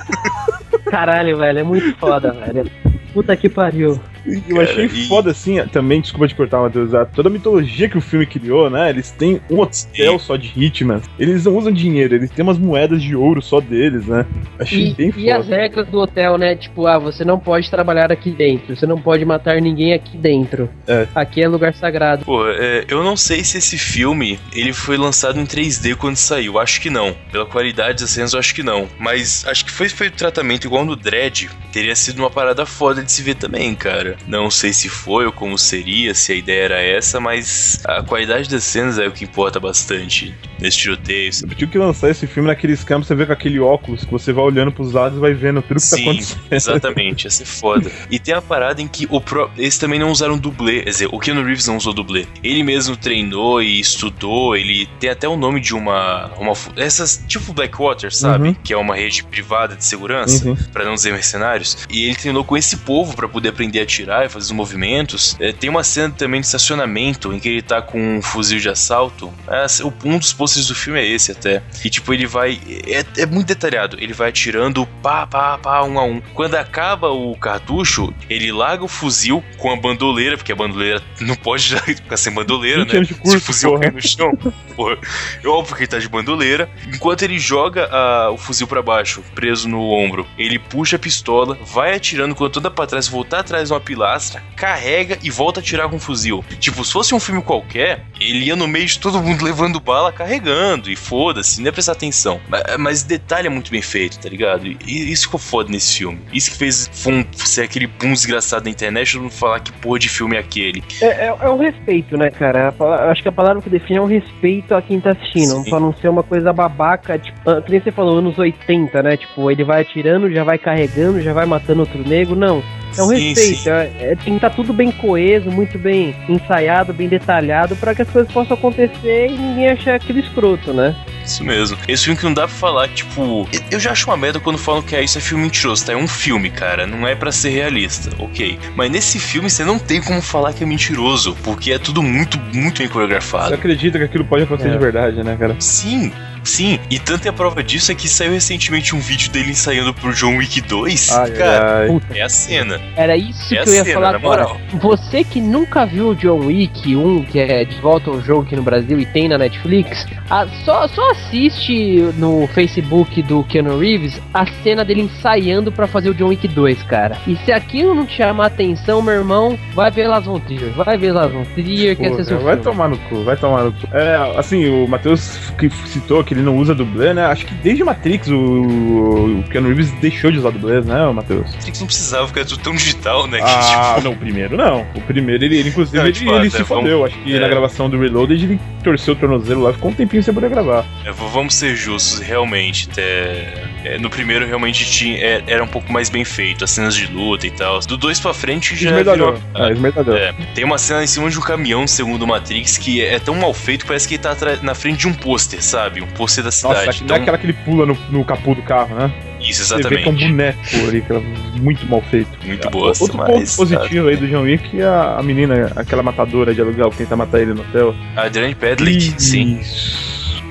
Caralho, velho, é muito foda, velho. Puta que pariu. E Eu Cara, achei e- foda assim, também, desculpa te cortar, Matheus, toda a mitologia que o filme criou, né? Eles têm um hotel só de Hitman. Eles não usam dinheiro, eles têm umas moedas de ouro só deles, né? Achei E, bem e as foda. regras do hotel, né? Tipo, ah, você não pode trabalhar aqui dentro, você não pode matar ninguém aqui dentro. É. Aqui é lugar sagrado. Pô, é, eu não sei se esse filme ele foi lançado em 3D quando saiu. Acho que não. Pela qualidade das cenas, eu acho que não. Mas acho que foi feito tratamento igual no Dread. Teria sido uma parada foda de se ver também, cara. Não sei se foi ou como seria, se a ideia era essa, mas a qualidade das cenas é o que importa bastante nesse tiroteio. Eu tinha que lançar esse filme naqueles campos, você vê com aquele óculos que você vai olhando pros lados e vai vendo tudo que tá Sim, acontecendo. exatamente, ia ser foda. E tem a parada em que o pro... eles também não usaram dublê, quer dizer, o Keanu Reeves não usou dublê. Ele mesmo treinou e estudou, ele tem até o nome de uma. uma essas, tipo Blackwater, sabe? Uhum. Que é uma rede privada de segurança, Uhum. pra não dizer mercenários. E ele treinou com esse povo pra poder aprender a atirar e fazer os movimentos. É, tem uma cena também de estacionamento em que ele tá com um fuzil de assalto. É, o- um dos pôsteres do filme é esse até. E tipo, ele vai. É, é muito detalhado. Ele vai atirando pá, pá, pá, um a um. Quando acaba o cartucho, ele larga o fuzil com a bandoleira, porque a bandoleira não pode ficar sem bandoleira, 20 né? curso, Se o fuzil porra. cair no chão, porra. É óbvio que ele tá de bandoleira. Enquanto ele joga ah, o fuzil pra baixo, preso no ombro, ele puxa a pistola, vai atirando quando toda pra trás, voltar atrás de uma pilastra, carrega e volta a atirar com o fuzil. Tipo, se fosse um filme qualquer, ele ia no meio de todo mundo levando bala, carregando, e foda-se, não ia prestar atenção. Mas, mas detalhe é muito bem feito, tá ligado? E isso ficou foda nesse filme. Isso que fez fum, ser aquele boom desgraçado da internet, todo mundo falar que porra de filme é aquele. É, é, é um respeito, né, cara? Acho que a palavra que define é um respeito a quem tá assistindo, Sim. pra não ser uma coisa babaca, tipo, ah, que nem você falou, anos 80, né? Tipo, ele vai atirando, já vai carregando, já vai matando outro nego. Não. É um Sim, respeito, sim. é, é, tem que estar tudo bem coeso, muito bem ensaiado, bem detalhado, pra que as coisas possam acontecer e ninguém achar aquele escroto, né? Isso mesmo. Esse filme que não dá pra falar, tipo. Eu já acho uma merda quando falam que é isso é filme mentiroso, tá? É um filme, cara. Não é pra ser realista, ok. Mas nesse filme você não tem como falar que é mentiroso, porque é tudo muito, muito bem Você coreografado. acredita que aquilo pode acontecer É. de verdade, né, cara? Sim, sim. E tanto é a prova disso é que saiu recentemente um vídeo dele ensaiando pro John Wick 2. Ai, cara, ai. Puta, é a cena. era isso É que a eu ia cena, falar agora. moral. Você que nunca viu o John Wick 1, que é de volta ao jogo aqui no Brasil e tem na Netflix, ah, só, só assiste no Facebook do Keanu Reeves a cena dele ensaiando pra fazer o John Wick 2, cara. E se aquilo não te chamar atenção, meu irmão, vai ver Las Von Trier. Vai ver Las Von Trier, que Pô, é seu vai filme. tomar no cu, vai tomar no cu. É, assim, o Matheus que citou que ele não usa dublê, né? Acho que desde Matrix o, o Keanu Reeves deixou de usar dublês, né, o Matheus? Matrix não precisava ficar tudo tão digital, né? que, Ah, tipo, não, o primeiro não. O primeiro, ele, ele inclusive, Não, ele, tipo, ele até se vamos- fodeu. Acho que é. na gravação do Reloaded ele torceu o tornozelo lá, ficou um tempinho sem poder gravar. É, vamos ser justos, realmente. até- é, no primeiro, realmente tinha, é- era um pouco mais bem feito, as cenas de luta e tal. Do 2 pra frente já. Virou- É. É, tem uma cena em cima de um caminhão, segundo o Matrix, que é tão mal feito que parece que ele tá na frente de um pôster, sabe? Um pôster da Nossa, cidade. aqui- não Então, é aquela que ele pula no, no capô do carro, né? Isso, Você vê que é um exatamente. boneco ali, que é muito mal feito. Muito bosta, Outro mas. ponto positivo aí do John Wick é a, a menina, aquela matadora de aluguel que tenta matar ele no hotel. A Adrienne Pedlick, sim.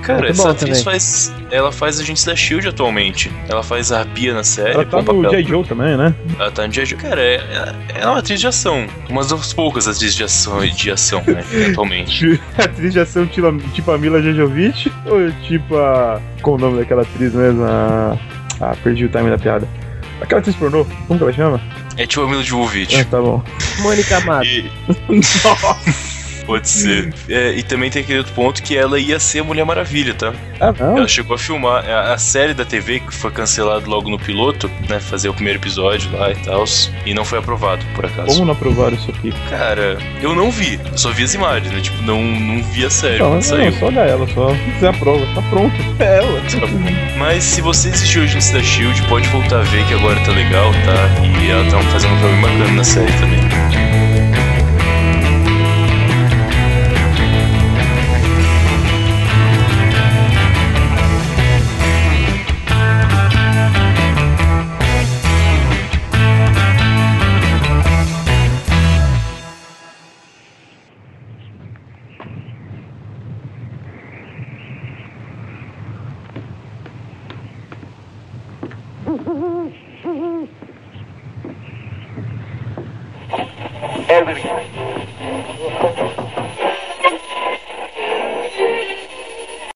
Cara, essa atriz também. faz. Ela faz Agentes da Shield atualmente. Ela faz a Arpia na série. Ela tá no papel. J. Joe também, né? Ela tá no G.I. Joe. Cara, é, é uma atriz de ação. Uma das poucas atrizes de ação, de ação né? atualmente. atriz de ação tipo, tipo a Mila Jojovic ou tipo a. Qual o nome daquela atriz mesmo? A... Ah, perdi o time da piada. Aquela atriz pornô, como que ela chama? É tipo a Mila Jovovich. Ah, tá bom. Mônica Mato. E- Pode ser. É, e também tem aquele outro ponto que ela ia ser a Mulher Maravilha, tá? Ah, não? Ela chegou a filmar a, a série da TV que foi cancelada logo no piloto, né? Fazer o primeiro episódio lá e tal. E não foi aprovado, por acaso. Como não aprovaram isso aqui? Cara, eu não vi. Eu só vi as imagens, né? Tipo, não, não vi a série Não, não, saiu. só olhar ela, só fizer a prova, tá pronto. É ela. Mas se você assistiu Agents da Shield, pode voltar a ver que agora tá legal, tá? E ela tá fazendo um bem bacana na série também.